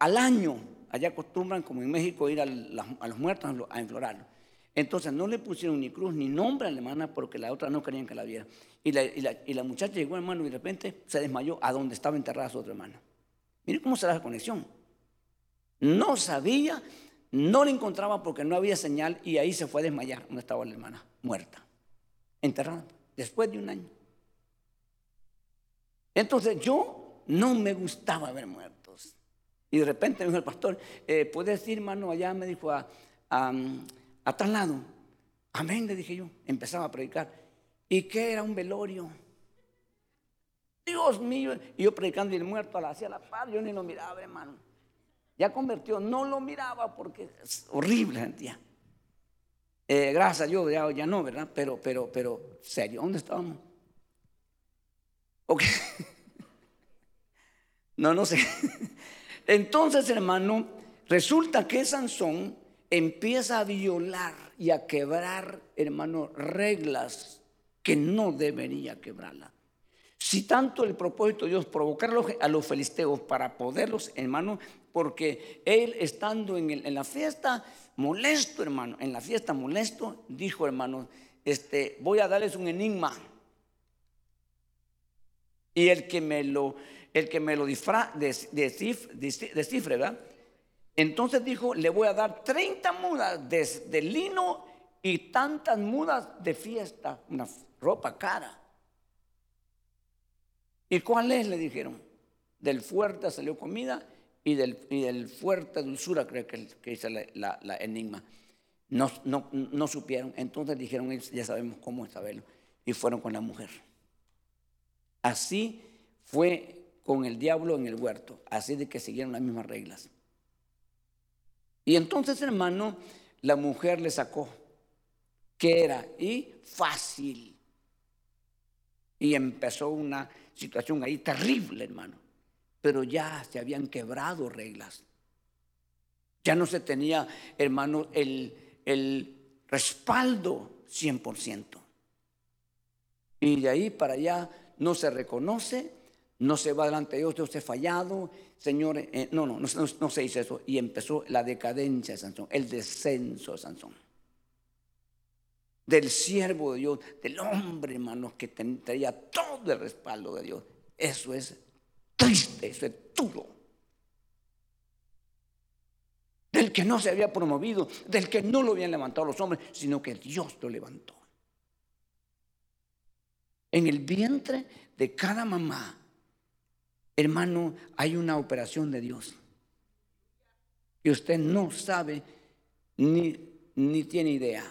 Al año allá acostumbran, como en México, ir a, los muertos a enflorarlos. Entonces no le pusieron ni cruz ni nombre a la hermana porque la otra no querían que la viera. Y la, muchacha llegó, hermano, y de repente se desmayó a donde estaba enterrada su otra hermana. Miren cómo será la conexión. No sabía, no la encontraba porque no había señal y ahí se fue a desmayar donde estaba la hermana, muerta, enterrada, después de un año. Entonces yo no me gustaba ver muerto. Y de repente me dijo el pastor, eh, ¿puedes ir, hermano? Allá me dijo a, a, tal lado. Amén, le dije yo. Empezaba a predicar. ¿Y qué era un velorio? Dios mío. Y yo predicando y el muerto hacia la paz, yo ni lo miraba, hermano. Ya convirtió, no lo miraba porque es horrible, sentía. Eh, gracias a Dios, ya, no, ¿verdad? Pero, pero, pero, serio, ¿dónde estábamos? Ok. no, no sé. Entonces, hermano, resulta que Sansón empieza a violar y a quebrar, hermano, reglas que no debería quebrarlas. Si tanto el propósito de Dios provocar a los filisteos para poderlos, hermano, porque él estando en, la fiesta, molesto, hermano, en la fiesta molesto, dijo, hermano, este, voy a darles un enigma. Y el que me lo el que me lo disfra, descifre, ¿verdad? Entonces dijo, le voy a dar 30 mudas de, lino y tantas mudas de fiesta, una ropa cara. ¿Y cuál es? Le dijeron. Del fuerte salió comida y del, fuerte dulzura, creo que, que dice la, enigma. No, no, supieron. Entonces dijeron, ya sabemos cómo saberlo. Y fueron con la mujer. Así fue con el diablo en el huerto, así de que siguieron las mismas reglas. Y entonces, hermano, la mujer le sacó, que era, y fácil. Y empezó una situación ahí terrible, hermano. Pero ya se habían quebrado reglas. Ya no se tenía, hermano, el, el respaldo 100%. Y de ahí para allá no se reconoce no se va delante de Dios, Dios ha fallado, Señor, eh, no, no, no, se dice eso. Y empezó la decadencia de Sansón, el descenso de Sansón. Del siervo de Dios, del hombre, hermanos, que tendría todo el respaldo de Dios. Eso es triste, eso es duro. Del que no se había promovido, del que no lo habían levantado los hombres, sino que Dios lo levantó. En el vientre de cada mamá Hermano, hay una operación de Dios. Y usted no sabe ni, ni tiene idea.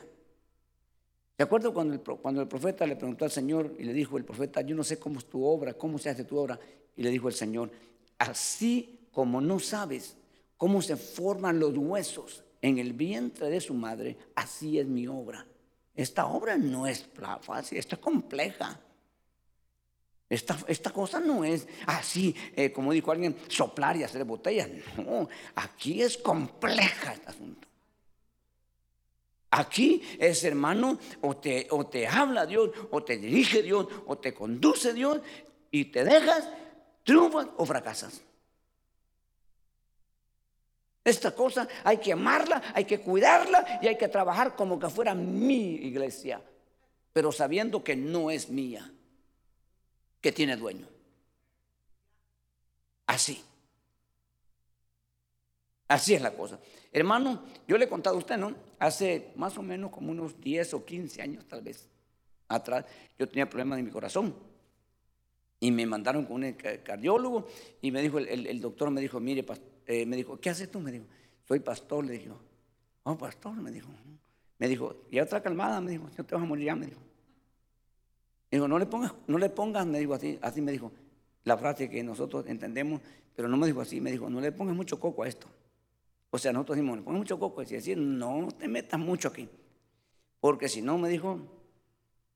¿De acuerdo cuando el, cuando el profeta le preguntó al Señor y le dijo el profeta, yo no sé cómo es tu obra, cómo se hace tu obra? Y le dijo el Señor, así como no sabes cómo se forman los huesos en el vientre de su madre, así es mi obra. Esta obra no es fácil, está compleja. Esta, cosa no es así, eh, como dijo alguien, soplar y hacer botellas. No, aquí es compleja este asunto. Aquí es, hermano, o te, o te habla Dios, o te dirige Dios, o te conduce Dios, y te dejas, triunfas o fracasas. Esta cosa hay que amarla, hay que cuidarla y hay que trabajar como que fuera mi iglesia, pero sabiendo que no es mía que tiene dueño. Así. Así es la cosa. Hermano, yo le he contado a usted, ¿no? Hace más o menos como unos 10 o 15 años tal vez atrás, yo tenía problemas de mi corazón. Y me mandaron con un cardiólogo y me dijo, el, doctor me dijo, mire, eh, me dijo, ¿qué haces tú? Me dijo, soy pastor, le dijo. Oh, pastor, me dijo. Me dijo, y otra calmada, me dijo, no te vas a morir ya, me dijo. Digo, no le pongas, no le pongas, me dijo así, así me dijo, la frase que nosotros entendemos, pero no me dijo así, me dijo, no le pongas mucho coco a esto. O sea, nosotros decimos, le pongas mucho coco, y decir, no te metas mucho aquí. Porque si no, me dijo,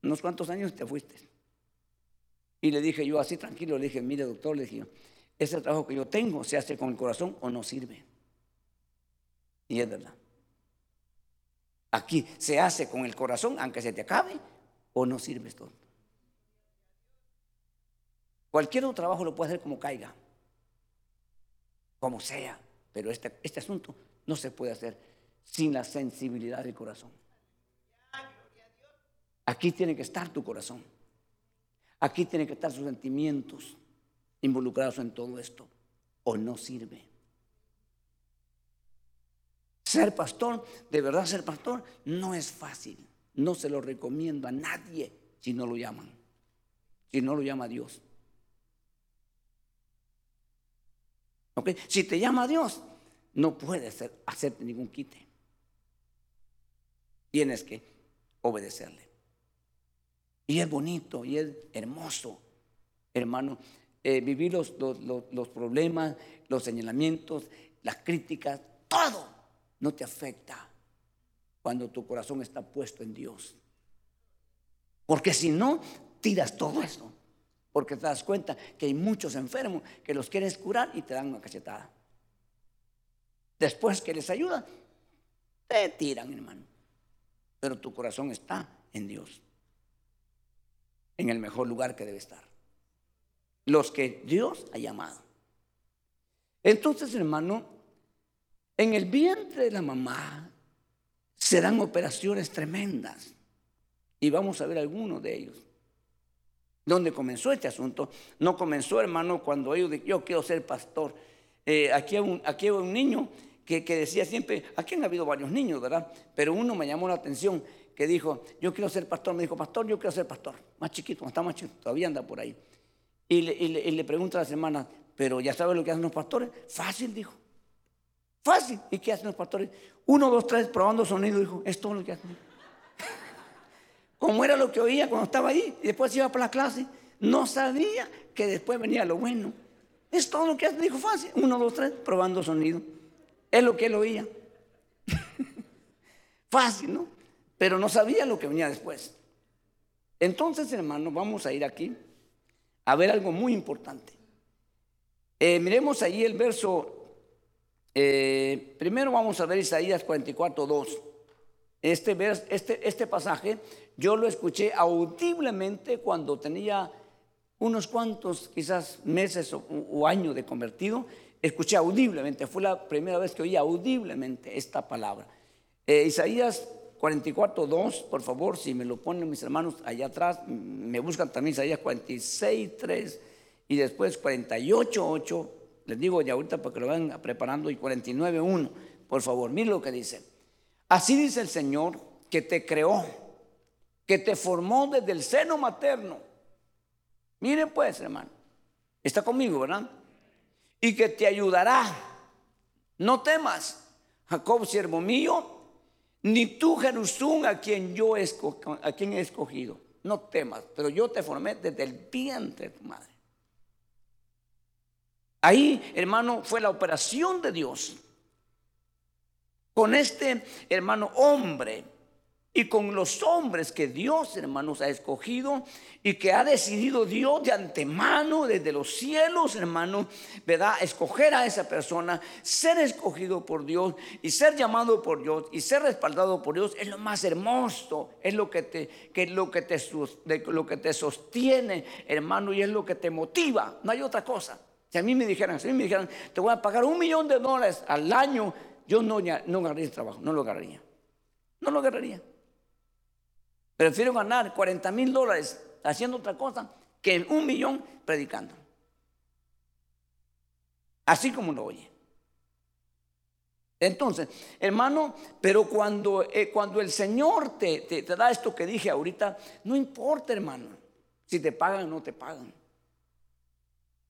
unos cuantos años te fuiste. Y le dije yo así tranquilo, le dije, mire doctor, le dije, ese trabajo que yo tengo se hace con el corazón o no sirve. Y es verdad. Aquí se hace con el corazón, aunque se te acabe, o no sirve todo. Cualquier otro trabajo lo puede hacer como caiga, como sea, pero este, este asunto no se puede hacer sin la sensibilidad del corazón. Aquí tiene que estar tu corazón. Aquí tienen que estar sus sentimientos involucrados en todo esto, o no sirve. Ser pastor, de verdad ser pastor, no es fácil. No se lo recomiendo a nadie si no lo llaman, si no lo llama Dios. Si te llama Dios, no puedes hacerte ningún quite. Tienes que obedecerle. Y es bonito y es hermoso, hermano, eh, vivir los problemas, los señalamientos, las críticas, todo no te afecta cuando tu corazón está puesto en Dios. Porque si no, tiras todo eso. Porque te das cuenta que hay muchos enfermos que los quieres curar y te dan una cachetada. Después que les ayuda, te tiran, hermano. Pero tu corazón está en Dios. En el mejor lugar que debe estar. Los que Dios ha llamado. Entonces, hermano, en el vientre de la mamá serán operaciones tremendas. Y vamos a ver algunos de ellos. ¿Dónde comenzó este asunto? No comenzó, hermano, cuando ellos dijeron, yo quiero ser pastor. Eh, aquí, hay un, aquí un niño que, decía siempre, aquí han habido varios niños, ¿verdad? Pero uno me llamó la atención, que dijo, yo quiero ser pastor. Me dijo, pastor, yo quiero ser pastor. Más chiquito, está más chiquito, todavía anda por ahí. Y le, y le pregunta a las hermanas, pero ya sabes lo que hacen los pastores. Fácil, dijo. Fácil. ¿Y qué hacen los pastores? Uno, dos, tres, probando sonido, dijo, es todo lo que hacen como era lo que oía cuando estaba ahí y después iba para la clase, no sabía que después venía lo bueno. Es todo lo que dijo fácil, uno, dos, tres, probando sonido. Es lo que él oía. fácil, ¿no? Pero no sabía lo que venía después. Entonces, hermano, vamos a ir aquí a ver algo muy importante. Eh, miremos ahí el verso, eh, primero vamos a ver Isaías 44, 2. Este, este, este pasaje yo lo escuché audiblemente cuando tenía unos cuantos, quizás meses o, años de convertido. Escuché audiblemente, fue la primera vez que oí audiblemente esta palabra. Eh, Isaías 44, 2, por favor, si me lo ponen mis hermanos allá atrás, me buscan también Isaías 46, 3 y después 48, 8. Les digo ya ahorita para que lo vayan preparando y 49, 1. Por favor, miren lo que dice. Así dice el Señor que te creó que te formó desde el seno materno. Miren pues, hermano, está conmigo, ¿verdad? Y que te ayudará. No temas, Jacob, siervo mío, ni tú, Jerusalén, a quien yo a quien he escogido. No temas, pero yo te formé desde el vientre de tu madre. Ahí, hermano, fue la operación de Dios. Con este hermano hombre y con los hombres que Dios, hermanos, ha escogido y que ha decidido Dios de antemano desde los cielos, hermanos, ¿verdad? Escoger a esa persona, ser escogido por Dios y ser llamado por Dios y ser respaldado por Dios es lo más hermoso, es lo que te, que lo que te, lo que te sostiene, hermano, y es lo que te motiva. No hay otra cosa. Si a mí me dijeran, si a mí me dijeran, te voy a pagar un millón de dólares al año, yo no, no agarraría el trabajo, no lo agarraría. No lo agarraría. Prefiero ganar 40 mil dólares haciendo otra cosa que un millón predicando. Así como lo oye. Entonces, hermano, pero cuando, eh, cuando el Señor te, te, da esto que dije ahorita, no importa, hermano, si te pagan o no te pagan.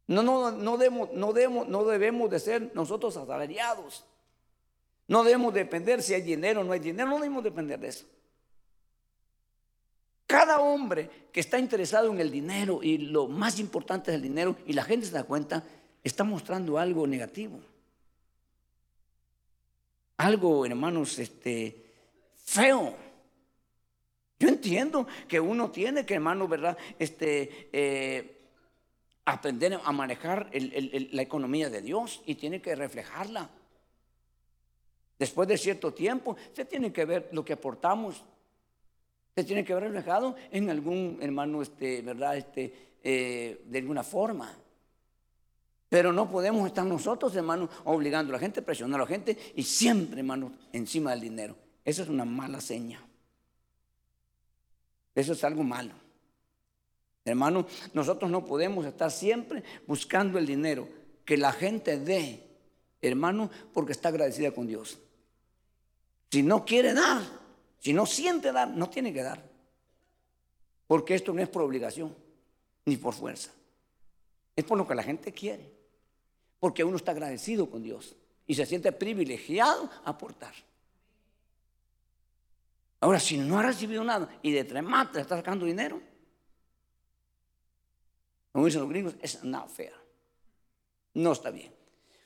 No, no, no, debemos, no, debemos, no debemos de ser nosotros asalariados. No debemos depender si hay dinero o no hay dinero, no debemos depender de eso. Cada hombre que está interesado en el dinero y lo más importante es el dinero y la gente se da cuenta, está mostrando algo negativo algo, hermanos, este, feo. Yo entiendo que uno tiene que, hermano, ¿verdad? Este, eh, aprender a manejar la economía de Dios y tiene que reflejarla. Después de cierto tiempo, se tiene que ver lo que aportamos. Se tiene que ver reflejado en algún hermano, este, ¿verdad? Este, eh, de alguna forma. Pero no podemos estar nosotros, hermanos, obligando a la gente, presionando a la gente y siempre, hermanos, encima del dinero. Eso es una mala seña. Eso es algo malo. Hermano, nosotros no podemos estar siempre buscando el dinero que la gente dé, hermano, porque está agradecida con Dios. Si no quiere dar, si no siente dar, no tiene que dar. Porque esto no es por obligación, ni por fuerza. Es por lo que la gente quiere. Porque uno está agradecido con Dios y se siente privilegiado a aportar. Ahora, si no ha recibido nada y de tres matas está sacando dinero, como dicen los gringos, es not fair. No está bien.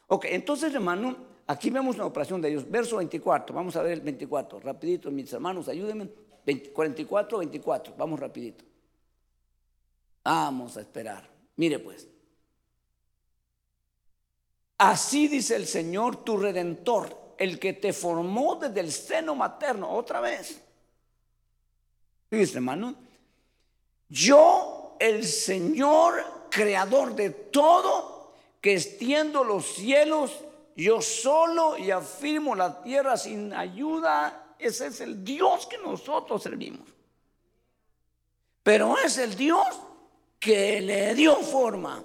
Ok, entonces, hermano, aquí vemos una operación de Dios. Verso 24, vamos a ver el 24. Rapidito, mis hermanos, ayúdenme. 44, 24, vamos rapidito. Vamos a esperar. Mire pues. Así dice el Señor tu redentor, el que te formó desde el seno materno, otra vez. Fíjese, hermano, yo, el Señor, creador de todo, que extiendo los cielos, yo solo y afirmo la tierra sin ayuda, ese es el Dios que nosotros servimos. Pero es el Dios que le dio forma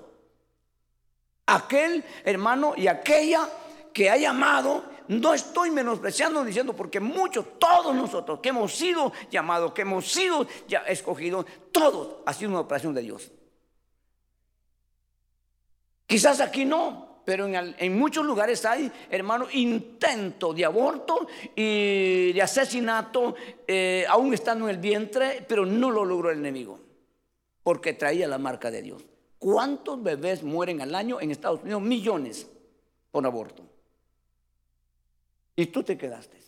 aquel hermano y aquella que ha llamado, no estoy menospreciando diciendo porque muchos, todos nosotros que hemos sido llamados, que hemos sido ya escogidos, todos ha sido una operación de Dios. Quizás aquí no, pero en, muchos lugares hay, hermano, intento de aborto y de asesinato, eh, aún estando en el vientre, pero no lo logró el enemigo, porque traía la marca de Dios. ¿Cuántos bebés mueren al año en Estados Unidos? Millones por aborto. Y tú te quedaste.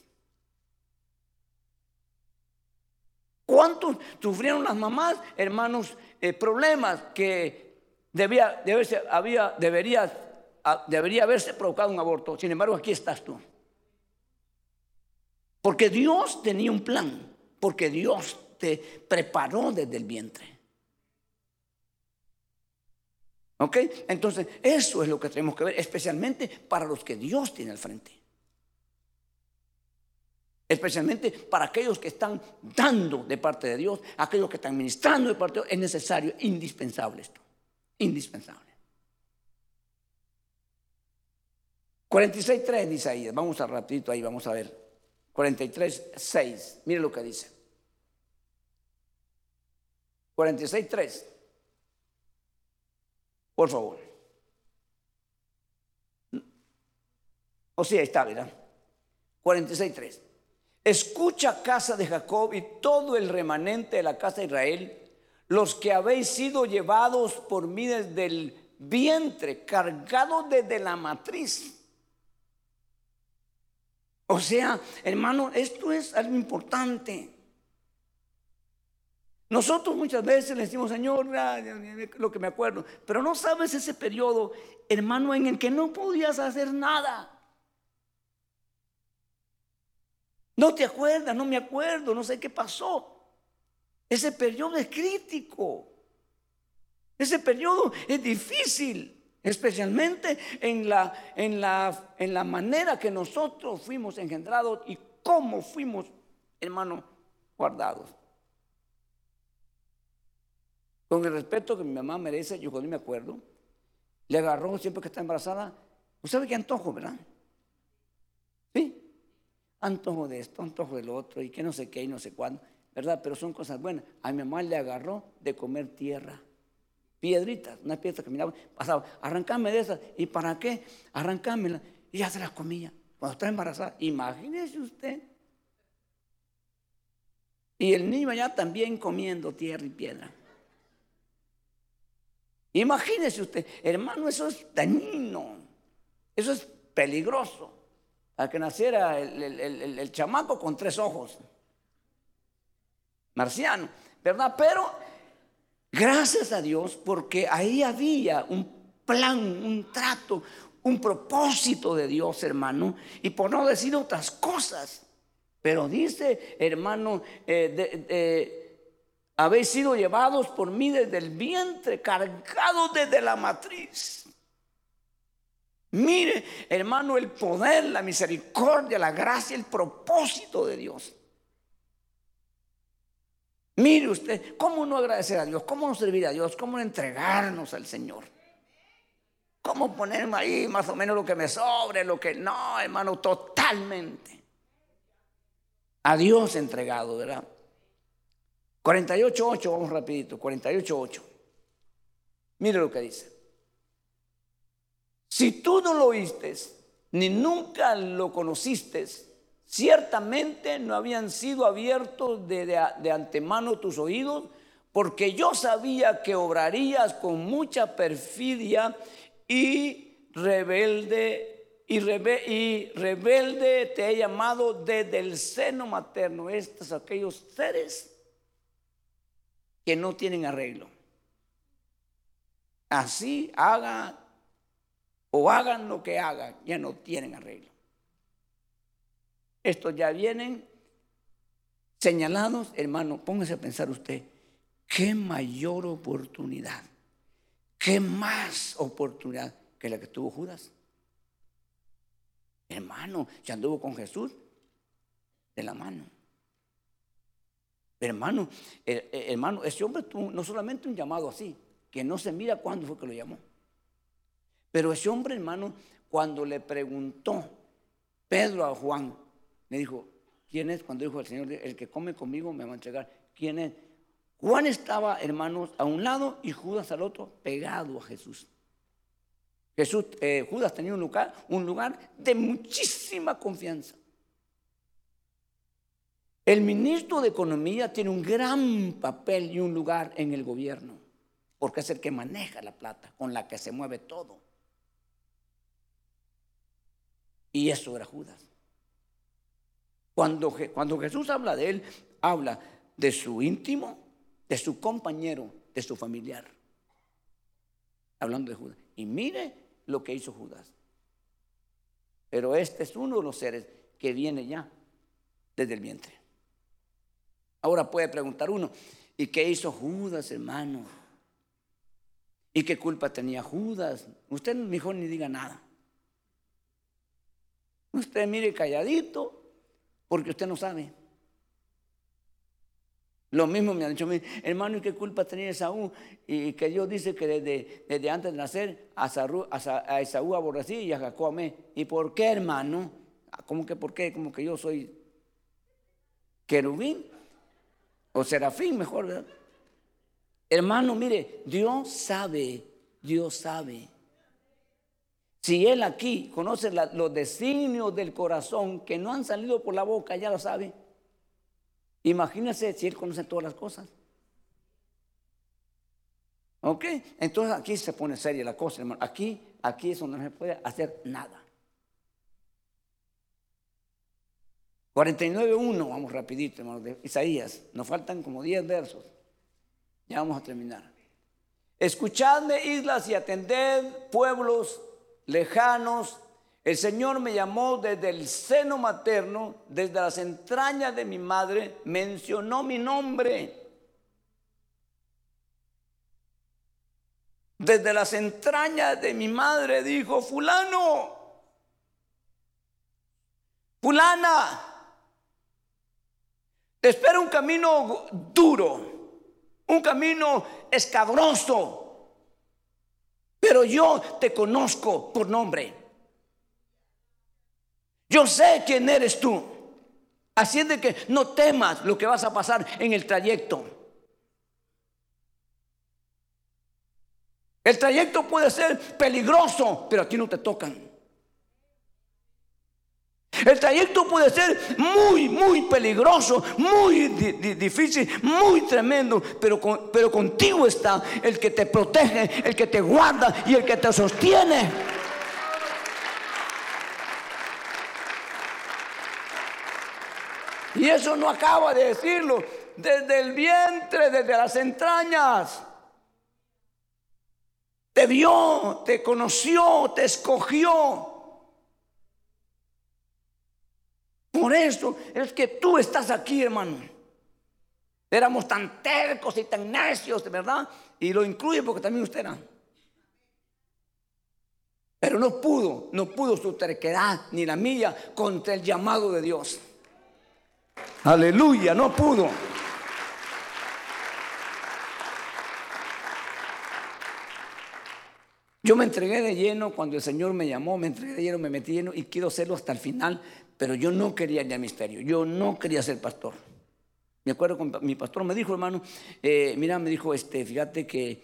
¿Cuántos sufrieron las mamás, hermanos, eh, problemas que debía, había, debería, debería haberse provocado un aborto? Sin embargo, aquí estás tú. Porque Dios tenía un plan, porque Dios te preparó desde el vientre. ¿Ok? Entonces, eso es lo que tenemos que ver, especialmente para los que Dios tiene al frente. Especialmente para aquellos que están dando de parte de Dios, aquellos que están ministrando de parte de Dios, es necesario, indispensable esto. Indispensable. 46.3 dice ahí, vamos a rapidito ahí, vamos a ver. 43.6, mire lo que dice. 46.3. Por favor. O sea, está, ¿verdad? 46.3. Escucha casa de Jacob y todo el remanente de la casa de Israel, los que habéis sido llevados por mí desde el vientre, cargados desde la matriz. O sea, hermano, esto es algo importante. Nosotros muchas veces le decimos, Señor, lo que me acuerdo, pero no sabes ese periodo, hermano, en el que no podías hacer nada. No te acuerdas, no me acuerdo, no sé qué pasó. Ese periodo es crítico. Ese periodo es difícil, especialmente en la, en la, en la manera que nosotros fuimos engendrados y cómo fuimos, hermano, guardados. con el respeto que mi mamá merece, yo cuando me acuerdo, le agarró siempre que está embarazada. ¿Usted sabe qué antojo, verdad? ¿Sí? Antojo de esto, antojo del otro, y que no sé qué y no sé cuándo, ¿verdad? Pero son cosas buenas. A mi mamá le agarró de comer tierra, piedritas, una piedra que miraba, pasaba, arrancame de esas. ¿Y para qué? Arrancámela. Y ya se las comía. Cuando está embarazada, imagínese usted. Y el niño ya también comiendo tierra y piedra. Imagínese usted, hermano, eso es dañino, eso es peligroso. Al que naciera el, chamaco con tres ojos, marciano, ¿verdad? Pero gracias a Dios, porque ahí había un plan, un trato, un propósito de Dios, hermano, y por no decir otras cosas. Pero dice, hermano, eh, habéis sido llevados por mí desde el vientre, cargados desde la matriz. Mire, hermano, el poder, la misericordia, la gracia, el propósito de Dios. Mire usted, ¿cómo no agradecer a Dios? ¿Cómo no servir a Dios? ¿Cómo no entregarnos al Señor? ¿Cómo ponerme ahí más o menos lo que me sobre, lo que no, hermano, totalmente? a Dios entregado, ¿verdad? 48.8, vamos rapidito, 48.8. Mire lo que dice. Si tú no lo oíste, ni nunca lo conociste, ciertamente no habían sido abiertos de, de antemano tus oídos, porque yo sabía que obrarías con mucha perfidia y rebelde y, rebelde te he llamado desde el seno materno. Estos aquellos seres que no tienen arreglo. Así hagan o hagan lo que hagan, ya no tienen arreglo. Estos ya vienen señalados, hermano, póngase a pensar usted, qué mayor oportunidad, qué más oportunidad que la que tuvo Judas. Hermano, se anduvo con Jesús de la mano. Hermano, hermano, ese hombre tuvo no solamente un llamado así, que no se mira cuándo fue que lo llamó. Pero ese hombre, hermano, cuando le preguntó Pedro a Juan, le dijo, ¿quién es? Cuando dijo el Señor, el que come conmigo me va a entregar. ¿Quién es? Juan estaba, hermanos, a un lado y Judas al otro, pegado a Jesús. Jesús, eh, Judas tenía un lugar, un lugar de muchísima confianza. El ministro de Economía tiene un gran papel y un lugar en el gobierno, porque es el que maneja la plata, con la que se mueve todo. Y eso era Judas. Cuando, Jesús habla de él, habla de su íntimo, de su compañero, de su familiar. Hablando de Judas. Y mire lo que hizo Judas. Pero este es uno de los seres que viene ya desde el vientre. Ahora puede preguntar uno, ¿y qué hizo Judas, hermano? ¿Y qué culpa tenía Judas? Usted mejor ni diga nada. Usted mire calladito porque usted no sabe. Lo mismo me han dicho, hermano, ¿y qué culpa tenía Esaú? Y que Dios dice que desde, antes de nacer a, a, Esaú aborrecí y a Jacob amé. ¿Y por qué, hermano? ¿Cómo que por qué? Como que yo soy querubín o serafín, mejor. Hermano, mire, Dios sabe, Dios sabe. Si Él aquí conoce los designios del corazón que no han salido por la boca, ya lo sabe. Imagínense si Él conoce todas las cosas. ¿Ok? Entonces aquí se pone seria la cosa, hermano. Aquí, aquí es donde no se puede hacer nada. 49.1, vamos rapidito, hermano, de Isaías. Nos faltan como 10 versos. Ya vamos a terminar. Escuchadme, islas, y atended, pueblos lejanos, el Señor me llamó desde el seno materno, desde las entrañas de mi madre, mencionó mi nombre. Desde las entrañas de mi madre dijo, fulano, fulana, te espera un camino duro, un camino escabroso, pero yo te conozco por nombre. Yo sé quién eres tú. Así es de que no temas lo que vas a pasar en el trayecto. El trayecto puede ser peligroso, pero a ti no te tocan. El trayecto puede ser muy, muy peligroso, muy difícil, muy tremendo, pero, pero contigo está el que te protege, el que te guarda y el que te sostiene. Y eso no acaba de decirlo desde el vientre, desde las entrañas. Te vio, te conoció, te escogió. Por eso es que tú estás aquí, hermano. Éramos tan tercos y tan necios, de verdad. Y lo incluye porque también usted era. Pero no pudo, no pudo su terquedad ni la mía contra el llamado de Dios. Aleluya, no pudo. Yo me entregué de lleno cuando el Señor me llamó, me entregué de lleno, me metí lleno y quiero hacerlo hasta el final, pero yo no quería ir al misterio, yo no quería ser pastor. Me acuerdo con mi pastor me dijo, hermano, eh, mira, me dijo, este, fíjate que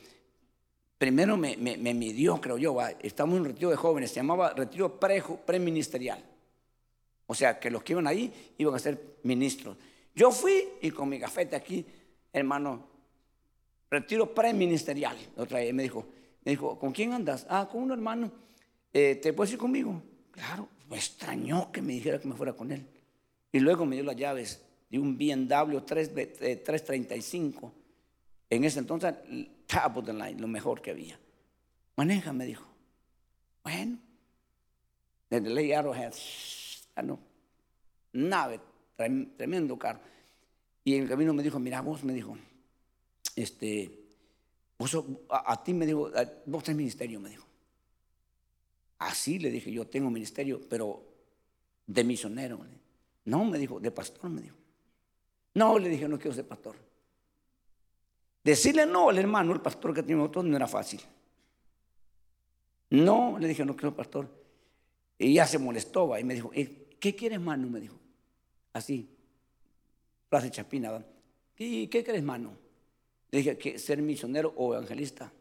primero me, midió, creo yo, estamos en un retiro de jóvenes, se llamaba retiro preministerial. O sea, que los que iban ahí iban a ser ministros. Yo fui y con mi gafete aquí, hermano, retiro preministerial. Otra me dijo, me dijo, ¿con quién andas? Ah, con un hermano. Eh, ¿Te puedes ir conmigo? Claro, me extrañó que me dijera que me fuera con él. Y luego me dio las llaves de un BMW 3, 335. En ese entonces, top of the line, lo mejor que había. Maneja, me dijo. Bueno, desde ley Arrowhead, ah, no, nave, tremendo carro. Y en el camino me dijo, mira, vos me dijo, este, a, ti me dijo, vos tenés ministerio, me dijo. Así le dije, yo tengo ministerio, pero de misionero. No, me dijo, de pastor, me dijo. No, le dije, no quiero ser pastor. Decirle no al hermano, el pastor que tenía nosotros, no era fácil. No, le dije, no quiero pastor. Y ya se molestó, y me dijo, eh, ¿qué quieres, hermano? Me dijo, así, Plaza Chapina. ¿Y qué quieres, hermano? Le dije ser misionero o evangelista.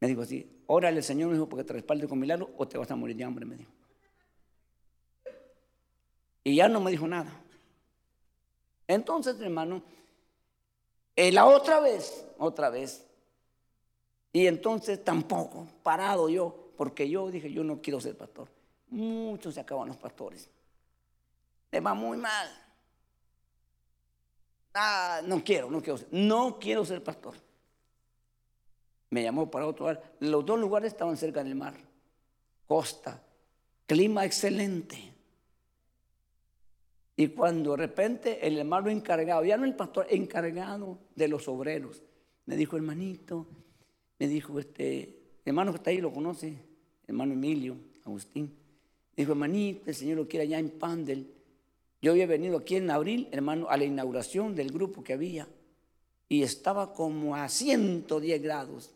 Me dijo así, órale el Señor, me dijo, porque te respalde con milagro o te vas a morir de hambre, me dijo. Y ya no me dijo nada. Entonces, hermano, eh, la otra vez, otra vez, y entonces tampoco, parado yo, porque yo dije, yo no quiero ser pastor. Muchos se acaban los pastores. Le va muy mal. Ah, no quiero, no quiero ser, no quiero ser pastor. Me llamó para otro lugar. Los dos lugares estaban cerca del mar, costa, clima excelente. Y cuando de repente el hermano encargado, ya no el pastor, encargado de los obreros, me dijo, hermanito, me dijo, este, hermano que está ahí lo conoce, hermano Emilio, Agustín, me dijo, hermanito, el Señor lo quiere allá en Pandel yo había venido aquí en abril, hermano, a la inauguración del grupo que había y estaba como a 110 grados.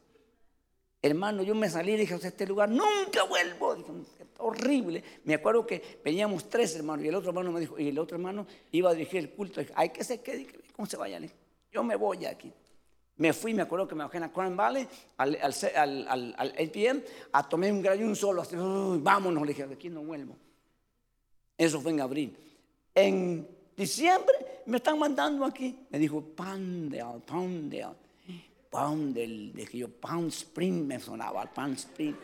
Hermano, yo me salí y dije, a este lugar nunca vuelvo. Dije, horrible. Me acuerdo que veníamos tres hermanos y el otro hermano me dijo, y el otro hermano iba a dirigir el culto. Dije, hay que se quede, ¿cómo se vaya? Yo me voy aquí. Me fui, me acuerdo que me bajé en la Crown Valley, al, al, al, al, a tomar un gran un solo, así, vámonos, le dije, aquí no vuelvo. Eso fue en abril en diciembre me están mandando aquí. Me dijo Poundale, Poundale, Poundale. Dije yo, Pound Spring me sonaba, Pound Spring.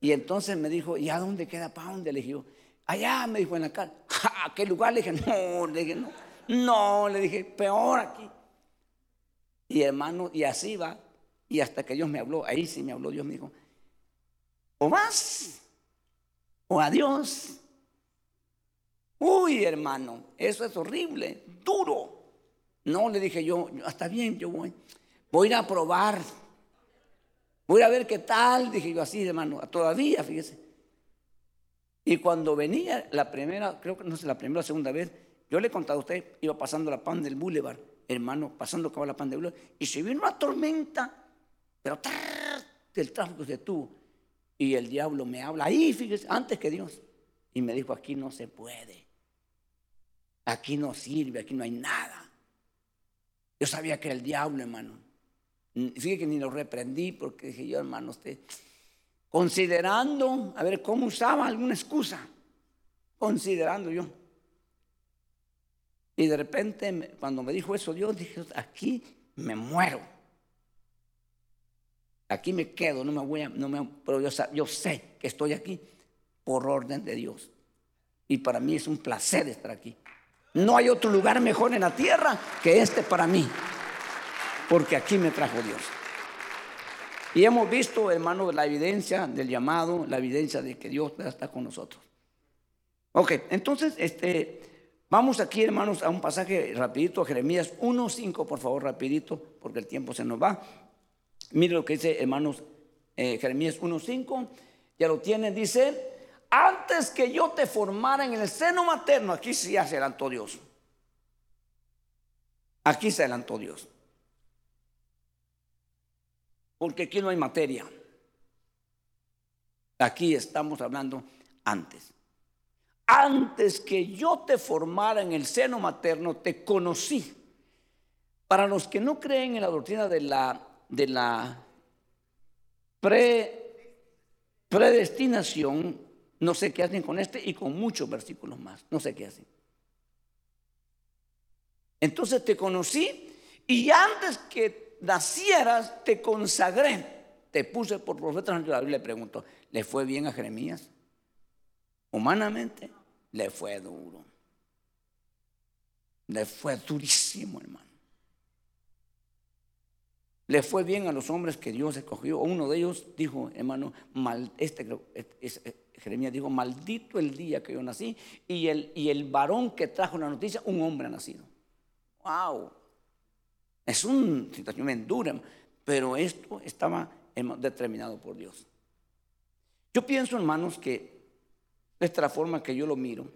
Y entonces me dijo, ¿y a dónde queda Poundale? Le dije allá, me dijo en la cara. ¿A qué lugar? Le dije, no, le dije, no. No, le dije, peor aquí. Y hermano, y así va. Y hasta que Dios me habló, ahí sí me habló, Dios me dijo, o más, o adiós. Uy, hermano, eso es horrible, duro. No, le dije yo, está bien, yo voy. Voy a ir a probar. Voy a ver qué tal, dije yo así, hermano, todavía, fíjese. Y cuando venía la primera, creo que no sé, la primera o segunda vez, yo le he contado a usted, iba pasando la pan del Boulevard, hermano, pasando acá la pandemia, y se vino una tormenta, pero del tráfico se tuvo. Y el diablo me habla ahí, fíjese, antes que Dios. Y me dijo, aquí no se puede. Aquí no sirve, aquí no hay nada. Yo sabía que era el diablo, hermano. Fíjese que ni lo reprendí porque dije yo, hermano, usted, considerando, a ver, cómo usaba alguna excusa, considerando yo. Y de repente, cuando me dijo eso Dios, dije, aquí me muero. Aquí me quedo, no me voy a, no me, pero yo, yo sé que estoy aquí por orden de Dios. Y para mí es un placer estar aquí. No hay otro lugar mejor en la tierra que este para mí, porque aquí me trajo Dios. Y hemos visto, hermano, la evidencia del llamado, la evidencia de que Dios está con nosotros. Ok, entonces, este, vamos aquí, hermanos, a un pasaje rapidito, Jeremías 1.5, por favor, rapidito, porque el tiempo se nos va. Mire lo que dice, hermanos, eh, Jeremías 1.5, ya lo tienen, dice, antes que yo te formara en el seno materno, aquí sí se adelantó Dios. Aquí se adelantó Dios. Porque aquí no hay materia. Aquí estamos hablando antes. Antes que yo te formara en el seno materno, te conocí. Para los que no creen en la doctrina de la, de la predestinación, no sé qué hacen con este y con muchos versículos más. No sé qué hacen. Entonces te conocí y antes que nacieras te consagré. Te puse por profeta. La Biblia le preguntó, ¿le fue bien a Jeremías? Humanamente le fue duro. Le fue durísimo, hermano. Le fue bien a los hombres que Dios escogió. Uno de ellos dijo, hermano, mal, este, Jeremías dijo, maldito el día que yo nací y el, y el varón que trajo la noticia, un hombre ha nacido. ¡Wow! Es una situación bien dura, pero esto estaba determinado por Dios. Yo pienso, hermanos, que esta es la forma que yo lo miro.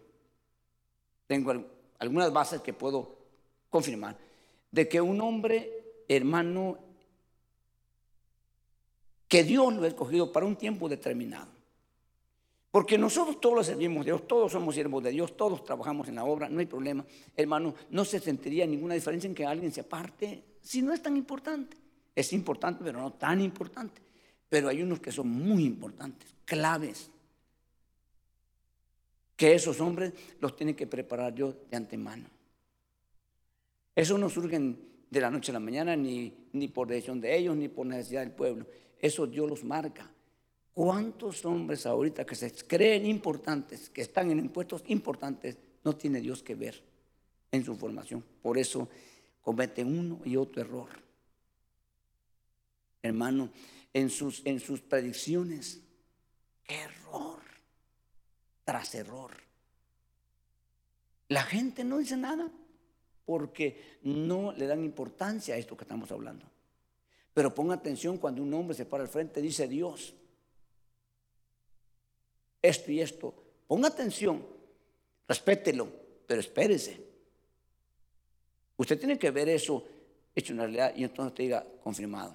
Tengo algunas bases que puedo confirmar. De que un hombre, hermano, que Dios lo ha escogido para un tiempo determinado. Porque nosotros todos lo servimos a Dios, todos somos siervos de Dios, todos trabajamos en la obra, no hay problema. Hermano, no se sentiría ninguna diferencia en que alguien se aparte si no es tan importante. Es importante, pero no tan importante. Pero hay unos que son muy importantes, claves. Que esos hombres los tiene que preparar yo de antemano. Eso no surge de la noche a la mañana, ni, ni por decisión de ellos, ni por necesidad del pueblo. Eso Dios los marca. ¿Cuántos hombres ahorita que se creen importantes, que están en impuestos importantes, no tiene Dios que ver en su formación? Por eso cometen uno y otro error. Hermano, en sus, en sus predicciones, error tras error. La gente no dice nada porque no le dan importancia a esto que estamos hablando. Pero ponga atención cuando un hombre se para al frente, dice Dios, esto y esto. Ponga atención, respételo, pero espérese. Usted tiene que ver eso hecho en realidad y entonces te diga confirmado.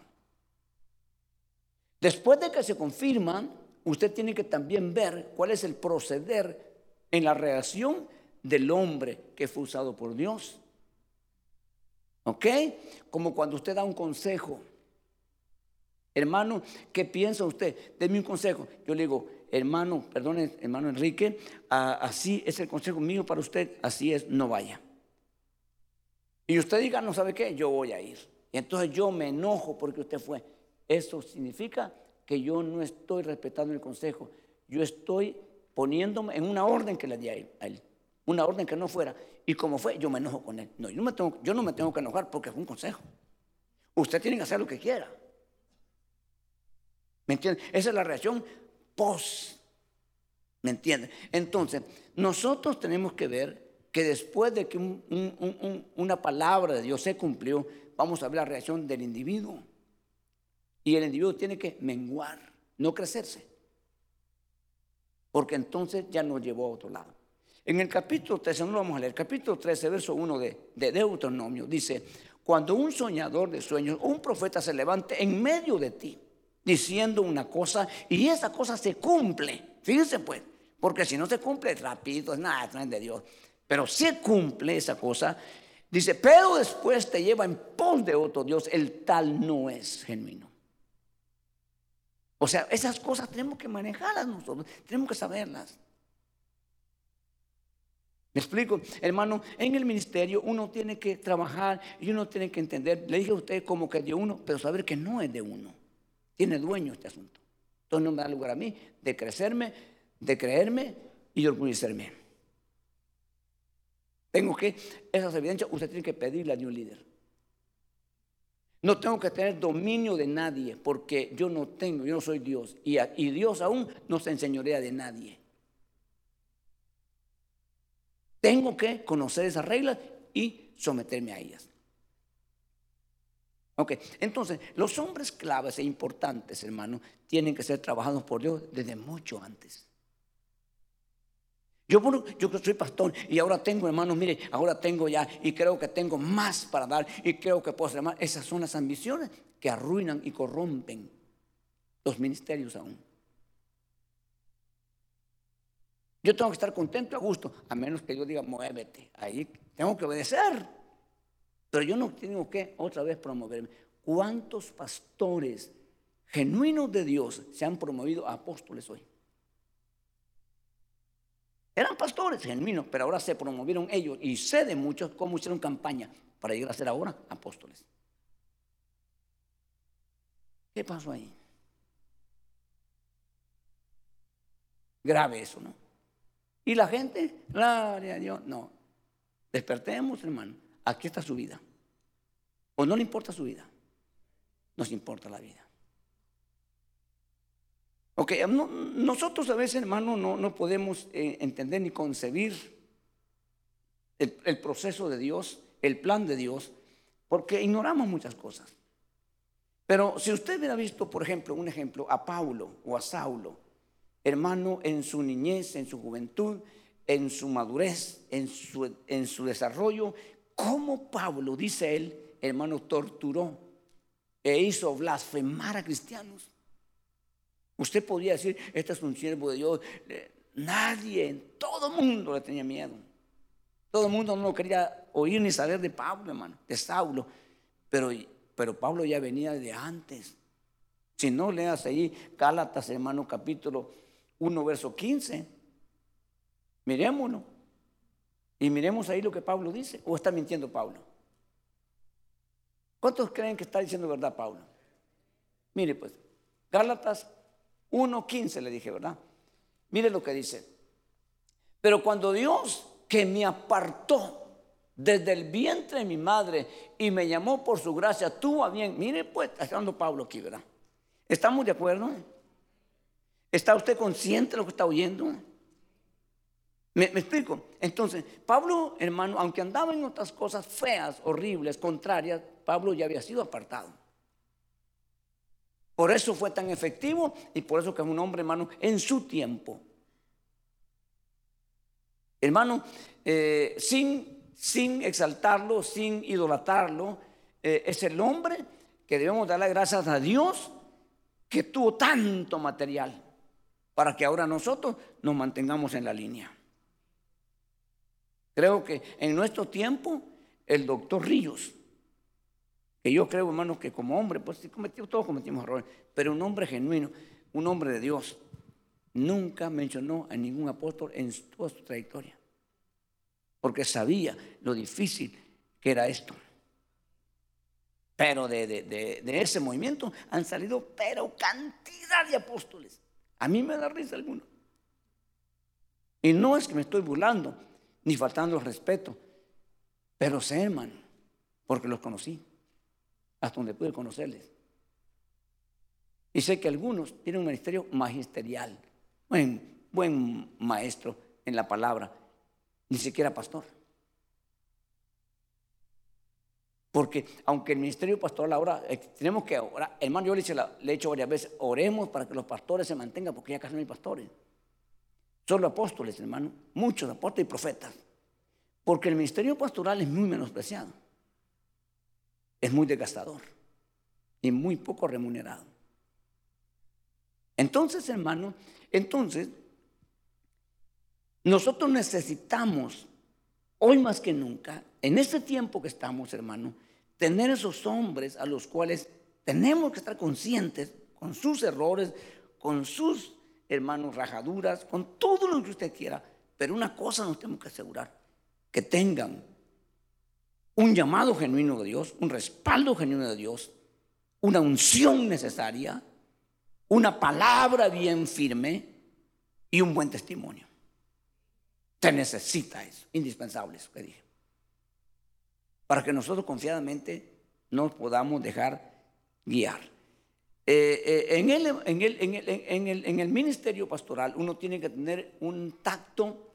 Después de que se confirman, usted tiene que también ver cuál es el proceder en la reacción del hombre que fue usado por Dios. ¿Ok? Como cuando usted da un consejo. Hermano, ¿qué piensa usted? Deme un consejo. Yo le digo, hermano, perdone, hermano Enrique, así es el consejo mío para usted, así es, no vaya. Y usted diga, no sabe qué, yo voy a ir. Y entonces yo me enojo porque usted fue. Eso significa que yo no estoy respetando el consejo, yo estoy poniéndome en una orden que le di a él, una orden que no fuera. Y como fue, yo me enojo con él. No, yo no me tengo, yo no me tengo que enojar porque fue un consejo. Usted tiene que hacer lo que quiera. ¿Me entiende? Esa es la reacción ¿Me entiende? Entonces, nosotros tenemos que ver que después de que una palabra de Dios se cumplió, vamos a ver la reacción del individuo. Y el individuo tiene que menguar, no crecerse. Porque entonces ya nos llevó a otro lado. En el capítulo 13, no lo vamos a leer, capítulo 13, verso 1 de, de Deuteronomio, dice, cuando un soñador de sueños, un profeta se levante en medio de ti, diciendo una cosa y esa cosa se cumple. Fíjense pues, porque si no se cumple rápido, es nada, no es de Dios. Pero si cumple esa cosa, dice, pero después te lleva en pos de otro Dios, el tal no es genuino. O sea, esas cosas tenemos que manejarlas nosotros, tenemos que saberlas. ¿Me explico? Hermano, en el ministerio uno tiene que trabajar y uno tiene que entender, le dije a usted como que es de uno, pero saber que no es de uno. Tiene dueño este asunto. Entonces no me da lugar a mí de crecerme, de creerme y de orgullecerme. Tengo que, esas evidencias usted tiene que pedirle a un líder. No tengo que tener dominio de nadie porque yo no tengo, yo no soy Dios. Y, y Dios aún no se enseñorea de nadie. Tengo que conocer esas reglas y someterme a ellas. Ok, entonces los hombres claves e importantes, hermano, tienen que ser trabajados por Dios desde mucho antes. Yo, yo soy pastor y ahora tengo, hermanos, mire, ahora tengo ya y creo que tengo más para dar y creo que puedo hacer más. Esas son las ambiciones que arruinan y corrompen los ministerios aún. Yo tengo que estar contento a gusto, a menos que yo diga, muévete. Ahí tengo que obedecer. Pero yo no tengo que otra vez promoverme. ¿Cuántos pastores genuinos de Dios se han promovido apóstoles hoy? Eran pastores genuinos, pero ahora se promovieron ellos y sé de muchos cómo hicieron campaña para llegar a ser ahora apóstoles. ¿Qué pasó ahí? Grave eso, ¿no? Y la gente, gloria a Dios, no. Despertemos, hermano. Aquí está su vida. O no le importa su vida. Nos importa la vida. Ok, nosotros a veces, hermano, no, no podemos eh, entender ni concebir el, proceso de Dios, el plan de Dios, porque ignoramos muchas cosas. Pero si usted hubiera visto, por ejemplo, un ejemplo, a Paulo o a Saulo, hermano, en su niñez, en su juventud, en su madurez, en su, en su desarrollo, cómo Pablo, dice él, hermano, torturó e hizo blasfemar a cristianos. Usted podría decir, este es un siervo de Dios. Nadie, en todo el mundo le tenía miedo. Todo el mundo no quería oír ni saber de Pablo, hermano, de Saulo. Pero, pero Pablo ya venía de antes. Si no, leas ahí Gálatas, hermano, capítulo 1, verso 15. Mirémoslo. Y miremos ahí lo que Pablo dice. ¿O está mintiendo Pablo? ¿Cuántos creen que está diciendo verdad Pablo? Mire pues, Gálatas 1.15 le dije, ¿verdad? Mire lo que dice. Pero cuando Dios que me apartó desde el vientre de mi madre y me llamó por su gracia, tuvo a bien. Mire pues, está hablando Pablo aquí, ¿verdad? ¿Estamos de acuerdo? ¿Está usted consciente de lo que está oyendo? ¿Me, ¿Me, explico? Entonces, Pablo, hermano, aunque andaba en otras cosas feas, horribles, contrarias, Pablo ya había sido apartado. Por eso fue tan efectivo y por eso que es un hombre, hermano, en su tiempo. Hermano, eh, sin, sin exaltarlo, sin idolatarlo, eh, es el hombre que debemos darle gracias a Dios que tuvo tanto material para que ahora nosotros nos mantengamos en la línea. Creo que en nuestro tiempo el doctor Ríos que yo creo, hermanos, que como hombre, pues todos cometimos errores, pero un hombre genuino, un hombre de Dios, nunca mencionó a ningún apóstol en toda su trayectoria, porque sabía lo difícil que era esto. Pero de, de ese movimiento han salido, pero cantidad de apóstoles. A mí me da risa alguno. Y no es que me estoy burlando, ni faltando el respeto, pero sé, hermano, porque los conocí hasta donde pude conocerles. Y sé que algunos tienen un ministerio magisterial, buen, buen maestro en la palabra, ni siquiera pastor. Porque aunque el ministerio pastoral ahora, eh, tenemos que orar, hermano, yo le, he dicho varias veces, oremos para que los pastores se mantengan, porque ya casi no hay pastores. Solo apóstoles, hermano, muchos apóstoles y profetas. Porque el ministerio pastoral es muy menospreciado. es muy desgastador y muy poco remunerado. Entonces, hermano, entonces, nosotros necesitamos, hoy más que nunca, en este tiempo que estamos, hermano, tener esos hombres a los cuales tenemos que estar conscientes con sus errores, con sus hermanos rajaduras, con todo lo que usted quiera. Pero una cosa nos tenemos que asegurar, que tengan un llamado genuino de Dios, un respaldo genuino de Dios, una unción necesaria, una palabra bien firme y un buen testimonio. Se necesita eso, indispensable eso que dije. Para que nosotros confiadamente nos podamos dejar guiar. En, el, en, el, en, el, en el ministerio pastoral uno tiene que tener un tacto,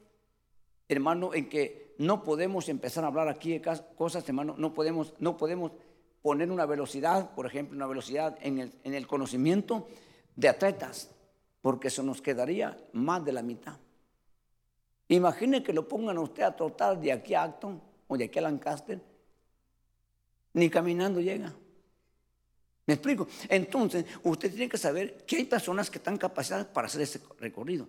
hermano, en que no podemos empezar a hablar aquí de cosas, hermano, no podemos, no podemos poner una velocidad, por ejemplo, una velocidad en el, en el conocimiento de atletas, porque eso nos quedaría más de la mitad. Imagine que lo pongan a usted a trotar de aquí a Acton o de aquí a Lancaster, ni caminando llega. ¿Me explico? Entonces, usted tiene que saber que hay personas que están capacitadas para hacer ese recorrido,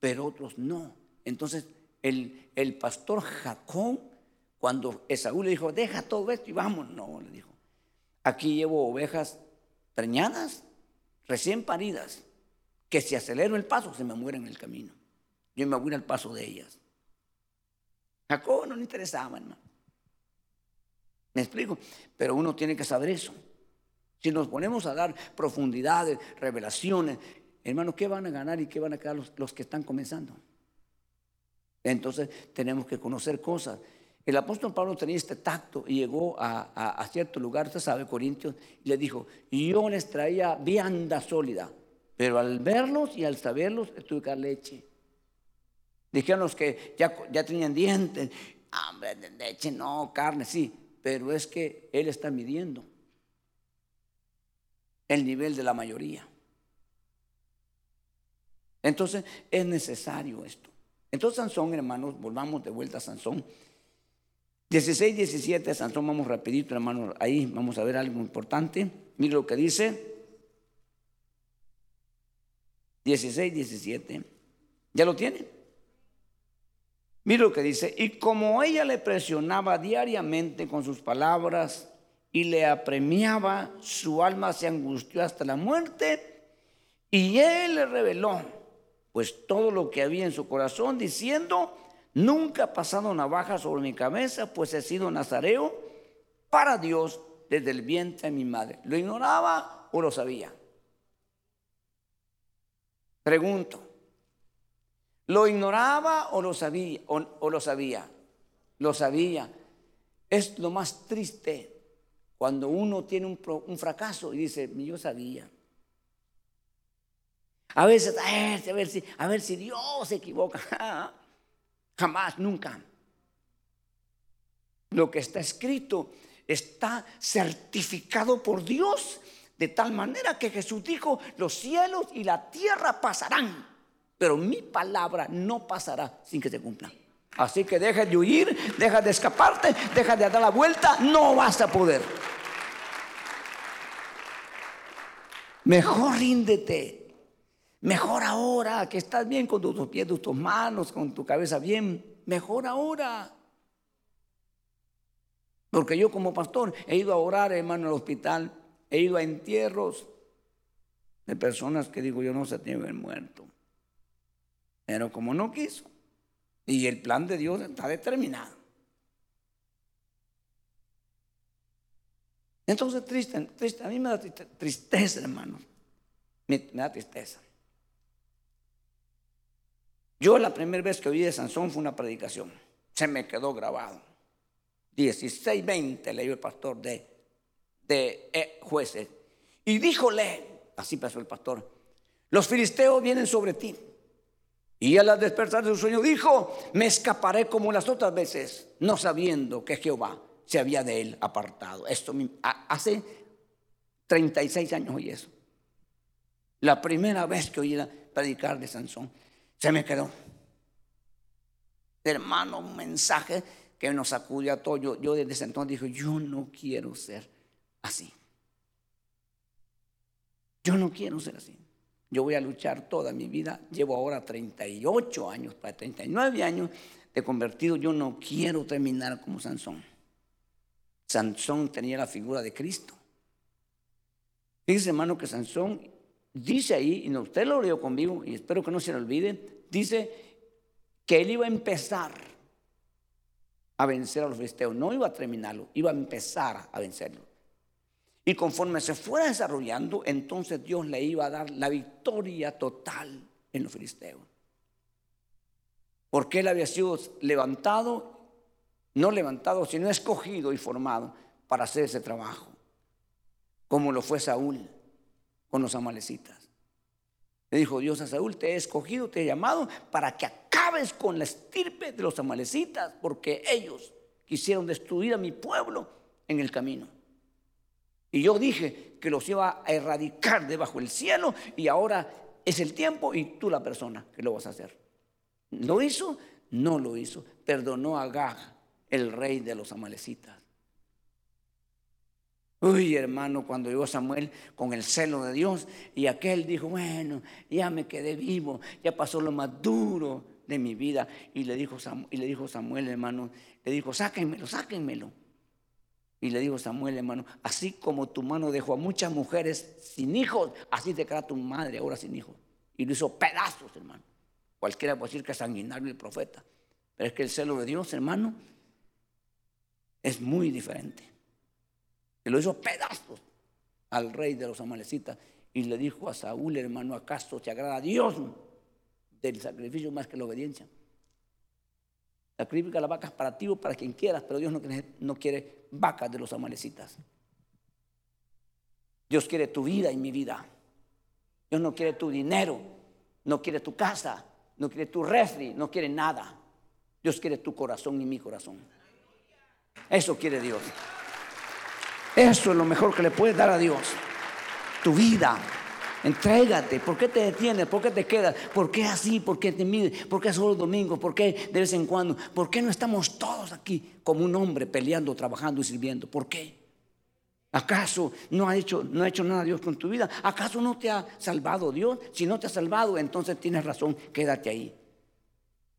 pero otros no. Entonces, el, el pastor Jacob, cuando Esaú le dijo, deja todo esto y vamos, no, le dijo, aquí llevo ovejas preñadas, recién paridas, que si acelero el paso se me mueren en el camino. Yo me voy al paso de ellas. Jacob no le interesaba, hermano. ¿Me explico? Pero uno tiene que saber eso. Si nos ponemos a dar profundidades, revelaciones, hermano, ¿qué van a ganar y qué van a quedar los, que están comenzando? Entonces tenemos que conocer cosas. El apóstol Pablo tenía este tacto y llegó a, cierto lugar, usted sabe, Corintios, y le dijo, yo les traía vianda sólida, pero al verlos y al saberlos, tuve que dar leche. Dijeron los que ya, ya tenían dientes, hambre de leche, no, carne, sí, pero es que él está midiendo el nivel de la mayoría. Entonces es necesario esto. Entonces Sansón, hermanos, volvamos de vuelta a Sansón. 16, 17, Sansón, vamos rapidito, hermanos, ahí vamos a ver algo importante. Mire lo que dice. 16, 17. ¿Ya lo tiene? Mire lo que dice. Y como ella le presionaba diariamente con sus palabras y le apremiaba, su alma se angustió hasta la muerte y él le reveló pues todo lo que había en su corazón diciendo, nunca ha pasado navaja sobre mi cabeza, pues he sido nazareo para Dios desde el vientre de mi madre. ¿Lo ignoraba o lo sabía? Pregunto, ¿lo ignoraba o lo sabía? O, lo sabía? Lo sabía. Es lo más triste cuando uno tiene un, fracaso y dice, yo sabía. A veces, a ver, si, a ver si Dios se equivoca. Jamás, nunca. Lo que está escrito está certificado por Dios de tal manera que Jesús dijo, los cielos y la tierra pasarán, pero mi palabra no pasará sin que se cumpla. Así que deja de huir, deja de escaparte, deja de dar la vuelta, no vas a poder. Mejor ríndete. Mejor ahora que estás bien con tus pies, tus manos, con tu cabeza bien. Mejor ahora. Porque yo como pastor he ido a orar, hermano, al hospital. He ido a entierros de personas que digo yo no se tienen muerto. Pero como no quiso. Y el plan de Dios está determinado. Entonces, triste, triste, a mí me da tristeza, hermano. Me, da tristeza. Yo la primera vez que oí de Sansón fue una predicación. Se me quedó grabado. 16, 20 leyó el pastor de, de eh, jueces. Y díjole, así pasó el pastor, los filisteos vienen sobre ti. Y al despertar de su sueño dijo, me escaparé como las otras veces, no sabiendo que Jehová se había de él apartado. Esto hace 36 años oí eso. La primera vez que oí predicar de Sansón, se me quedó. Hermano, un mensaje que nos sacudió a todos. Yo, desde ese entonces dije, yo no quiero ser así. Yo no quiero ser así. Yo voy a luchar toda mi vida. Llevo ahora 38 años, para 39 años de convertido. Yo no quiero terminar como Sansón. Sansón tenía la figura de Cristo. Dice hermano que Sansón dice ahí, y usted lo leyó conmigo, y espero que no se le olvide, dice que él iba a empezar a vencer a los filisteos, no iba a terminarlo, iba a empezar a vencerlo. Y conforme se fuera desarrollando, entonces Dios le iba a dar la victoria total en los filisteos. Porque él había sido levantado, no levantado, sino escogido y formado para hacer ese trabajo, como lo fue Saúl con los amalecitas. Le dijo Dios a Saúl, te he escogido, te he llamado para que acabes con la estirpe de los amalecitas, porque ellos quisieron destruir a mi pueblo en el camino. Y yo dije que los iba a erradicar debajo del cielo y ahora es el tiempo y tú la persona que lo vas a hacer. ¿Lo hizo? No lo hizo. Perdonó a Gag, el rey de los amalecitas. Uy, hermano, cuando llegó Samuel con el celo de Dios y aquel dijo, bueno, ya me quedé vivo, ya pasó lo más duro de mi vida. Y le dijo, y le dijo Samuel, hermano, le dijo, sáquenmelo, sáquenmelo. Y le dijo Samuel, hermano, así como tu mano dejó a muchas mujeres sin hijos, así te queda tu madre ahora sin hijos. Y lo hizo pedazos, hermano. Cualquiera puede decir que es sanguinario el profeta. Pero es que el celo de Dios, hermano, es muy diferente. Y lo hizo pedazos al rey de los amalecitas. Y le dijo a Saúl, hermano, ¿acaso te agrada a Dios del sacrificio más que la obediencia? Sacrifica las vacas para ti o para quien quieras, pero Dios no quiere, no quiere vacas de los amalecitas. Dios quiere tu vida y mi vida. Dios no quiere tu dinero, no quiere tu casa, no quiere tu refri, no quiere nada. Dios quiere tu corazón y mi corazón. Eso quiere Dios. Eso es lo mejor que le puedes dar a Dios. Tu vida, Entrégate. ¿Por qué te detienes? ¿Por qué te quedas? ¿Por qué así? ¿Por qué te mides? ¿Por qué solo domingo? ¿Por qué de vez en cuando? ¿Por qué no estamos todos aquí como un hombre peleando, trabajando y sirviendo? ¿Por qué? ¿Acaso no ha hecho, no ha hecho nada Dios con tu vida? ¿Acaso no te ha salvado Dios? Si no te ha salvado, entonces tienes razón, quédate ahí.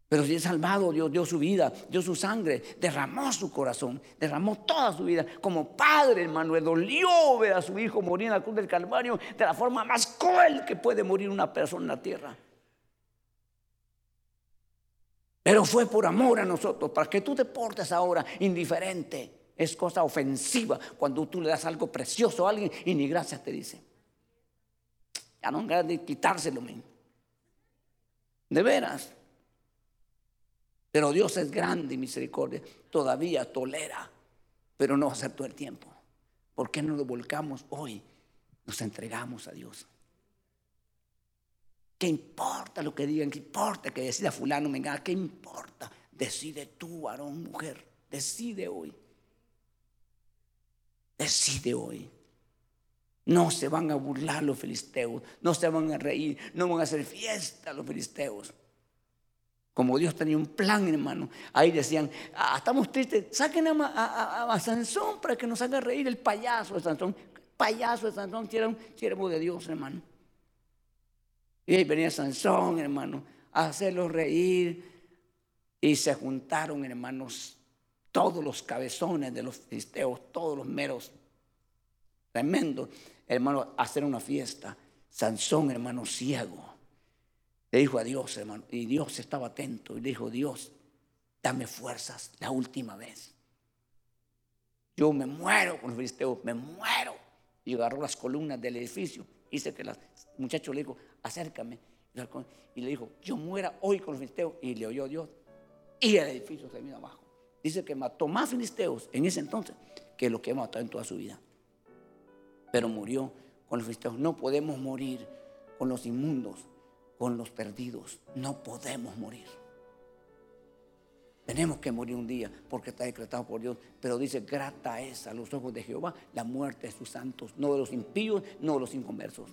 Pero si es salvado, Dios dio su vida, dio su sangre, derramó su corazón, derramó toda su vida. Como padre, hermano, dolió ver a su hijo morir en la cruz del Calvario de la forma más cruel que puede morir una persona en la tierra. Pero fue por amor a nosotros, para que tú te portes ahora indiferente. Es cosa ofensiva cuando tú le das algo precioso a alguien y ni gracias te dice. Ya no ganas de quitárselo, men. De veras. Pero Dios es grande y misericordia. Todavía tolera, pero no va a ser todo el tiempo. ¿Por qué no lo volcamos hoy? Nos entregamos a Dios. ¿Qué importa lo que digan? ¿Qué importa que decida fulano, venga? ¿Qué importa? Decide tú, varón, mujer. Decide hoy. Decide hoy. No se van a burlar los filisteos, no se van a reír, no van a hacer fiesta los filisteos. Como Dios tenía un plan, hermano. Ahí decían, ah, estamos tristes, saquen a, Sansón para que nos haga reír el payaso de Sansón. Payaso de Sansón, si era un de Dios, hermano. Y ahí venía Sansón, hermano, a hacerlos reír. Y se juntaron, hermanos, todos los cabezones de los filisteos, todos los meros, tremendo, hermano, hacer una fiesta. Sansón, hermano, ciego le dijo a Dios, hermano, y Dios estaba atento y le dijo, Dios, dame fuerzas la última vez. Yo me muero con los filisteos, me muero. Y agarró las columnas del edificio. Dice que el muchacho le dijo, acércame. Y le dijo, yo muera hoy con los filisteos. Y le oyó Dios. Y el edificio se vino abajo. Dice que mató más filisteos en ese entonces que lo que mató en toda su vida. Pero murió con los filisteos. No podemos morir con los inmundos con los perdidos. No podemos morir. Tenemos que morir un día porque está decretado por Dios. Pero dice, grata es a los ojos de Jehová la muerte de sus santos, no de los impíos, no de los inconversos.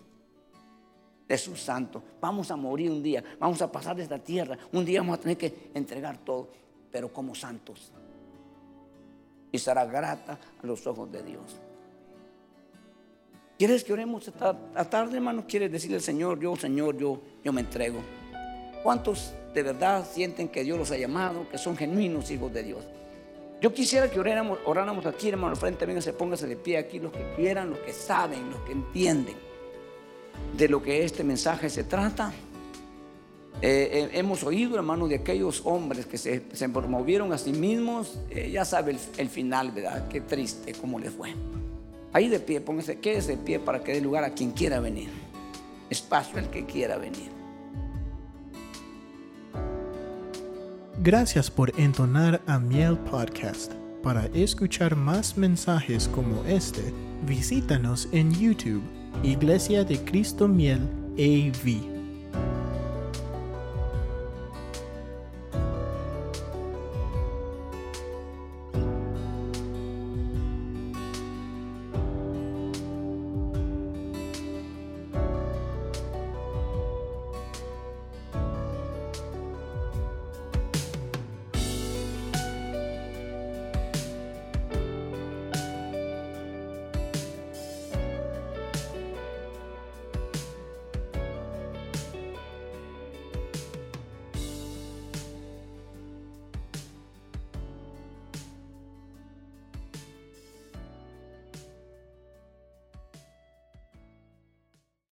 De sus santos. Vamos a morir un día, vamos a pasar de esta tierra. Un día vamos a tener que entregar todo, pero como santos. Y será grata a los ojos de Dios. ¿Quieres que oremos esta tarde, hermano? ¿Quieres decirle al Señor, yo, Señor, yo, yo me entrego? ¿Cuántos de verdad sienten que Dios los ha llamado, que son genuinos hijos de Dios? Yo quisiera que oráramos, oráramos aquí, hermano, frente, venga, se póngase de pie aquí, los que quieran, los que saben, los que entienden de lo que este mensaje se trata. Eh, eh, hemos oído, hermano, de aquellos hombres que se, promovieron a sí mismos. Eh, ya sabe el, final, ¿verdad? Qué triste cómo les fue. Ahí de pie, póngase, quédese de pie para que dé lugar a quien quiera venir. Espacio al que quiera venir. Gracias por entonar a Miel Podcast. Para escuchar más mensajes como este, visítanos en YouTube, Iglesia de Cristo Miel AV.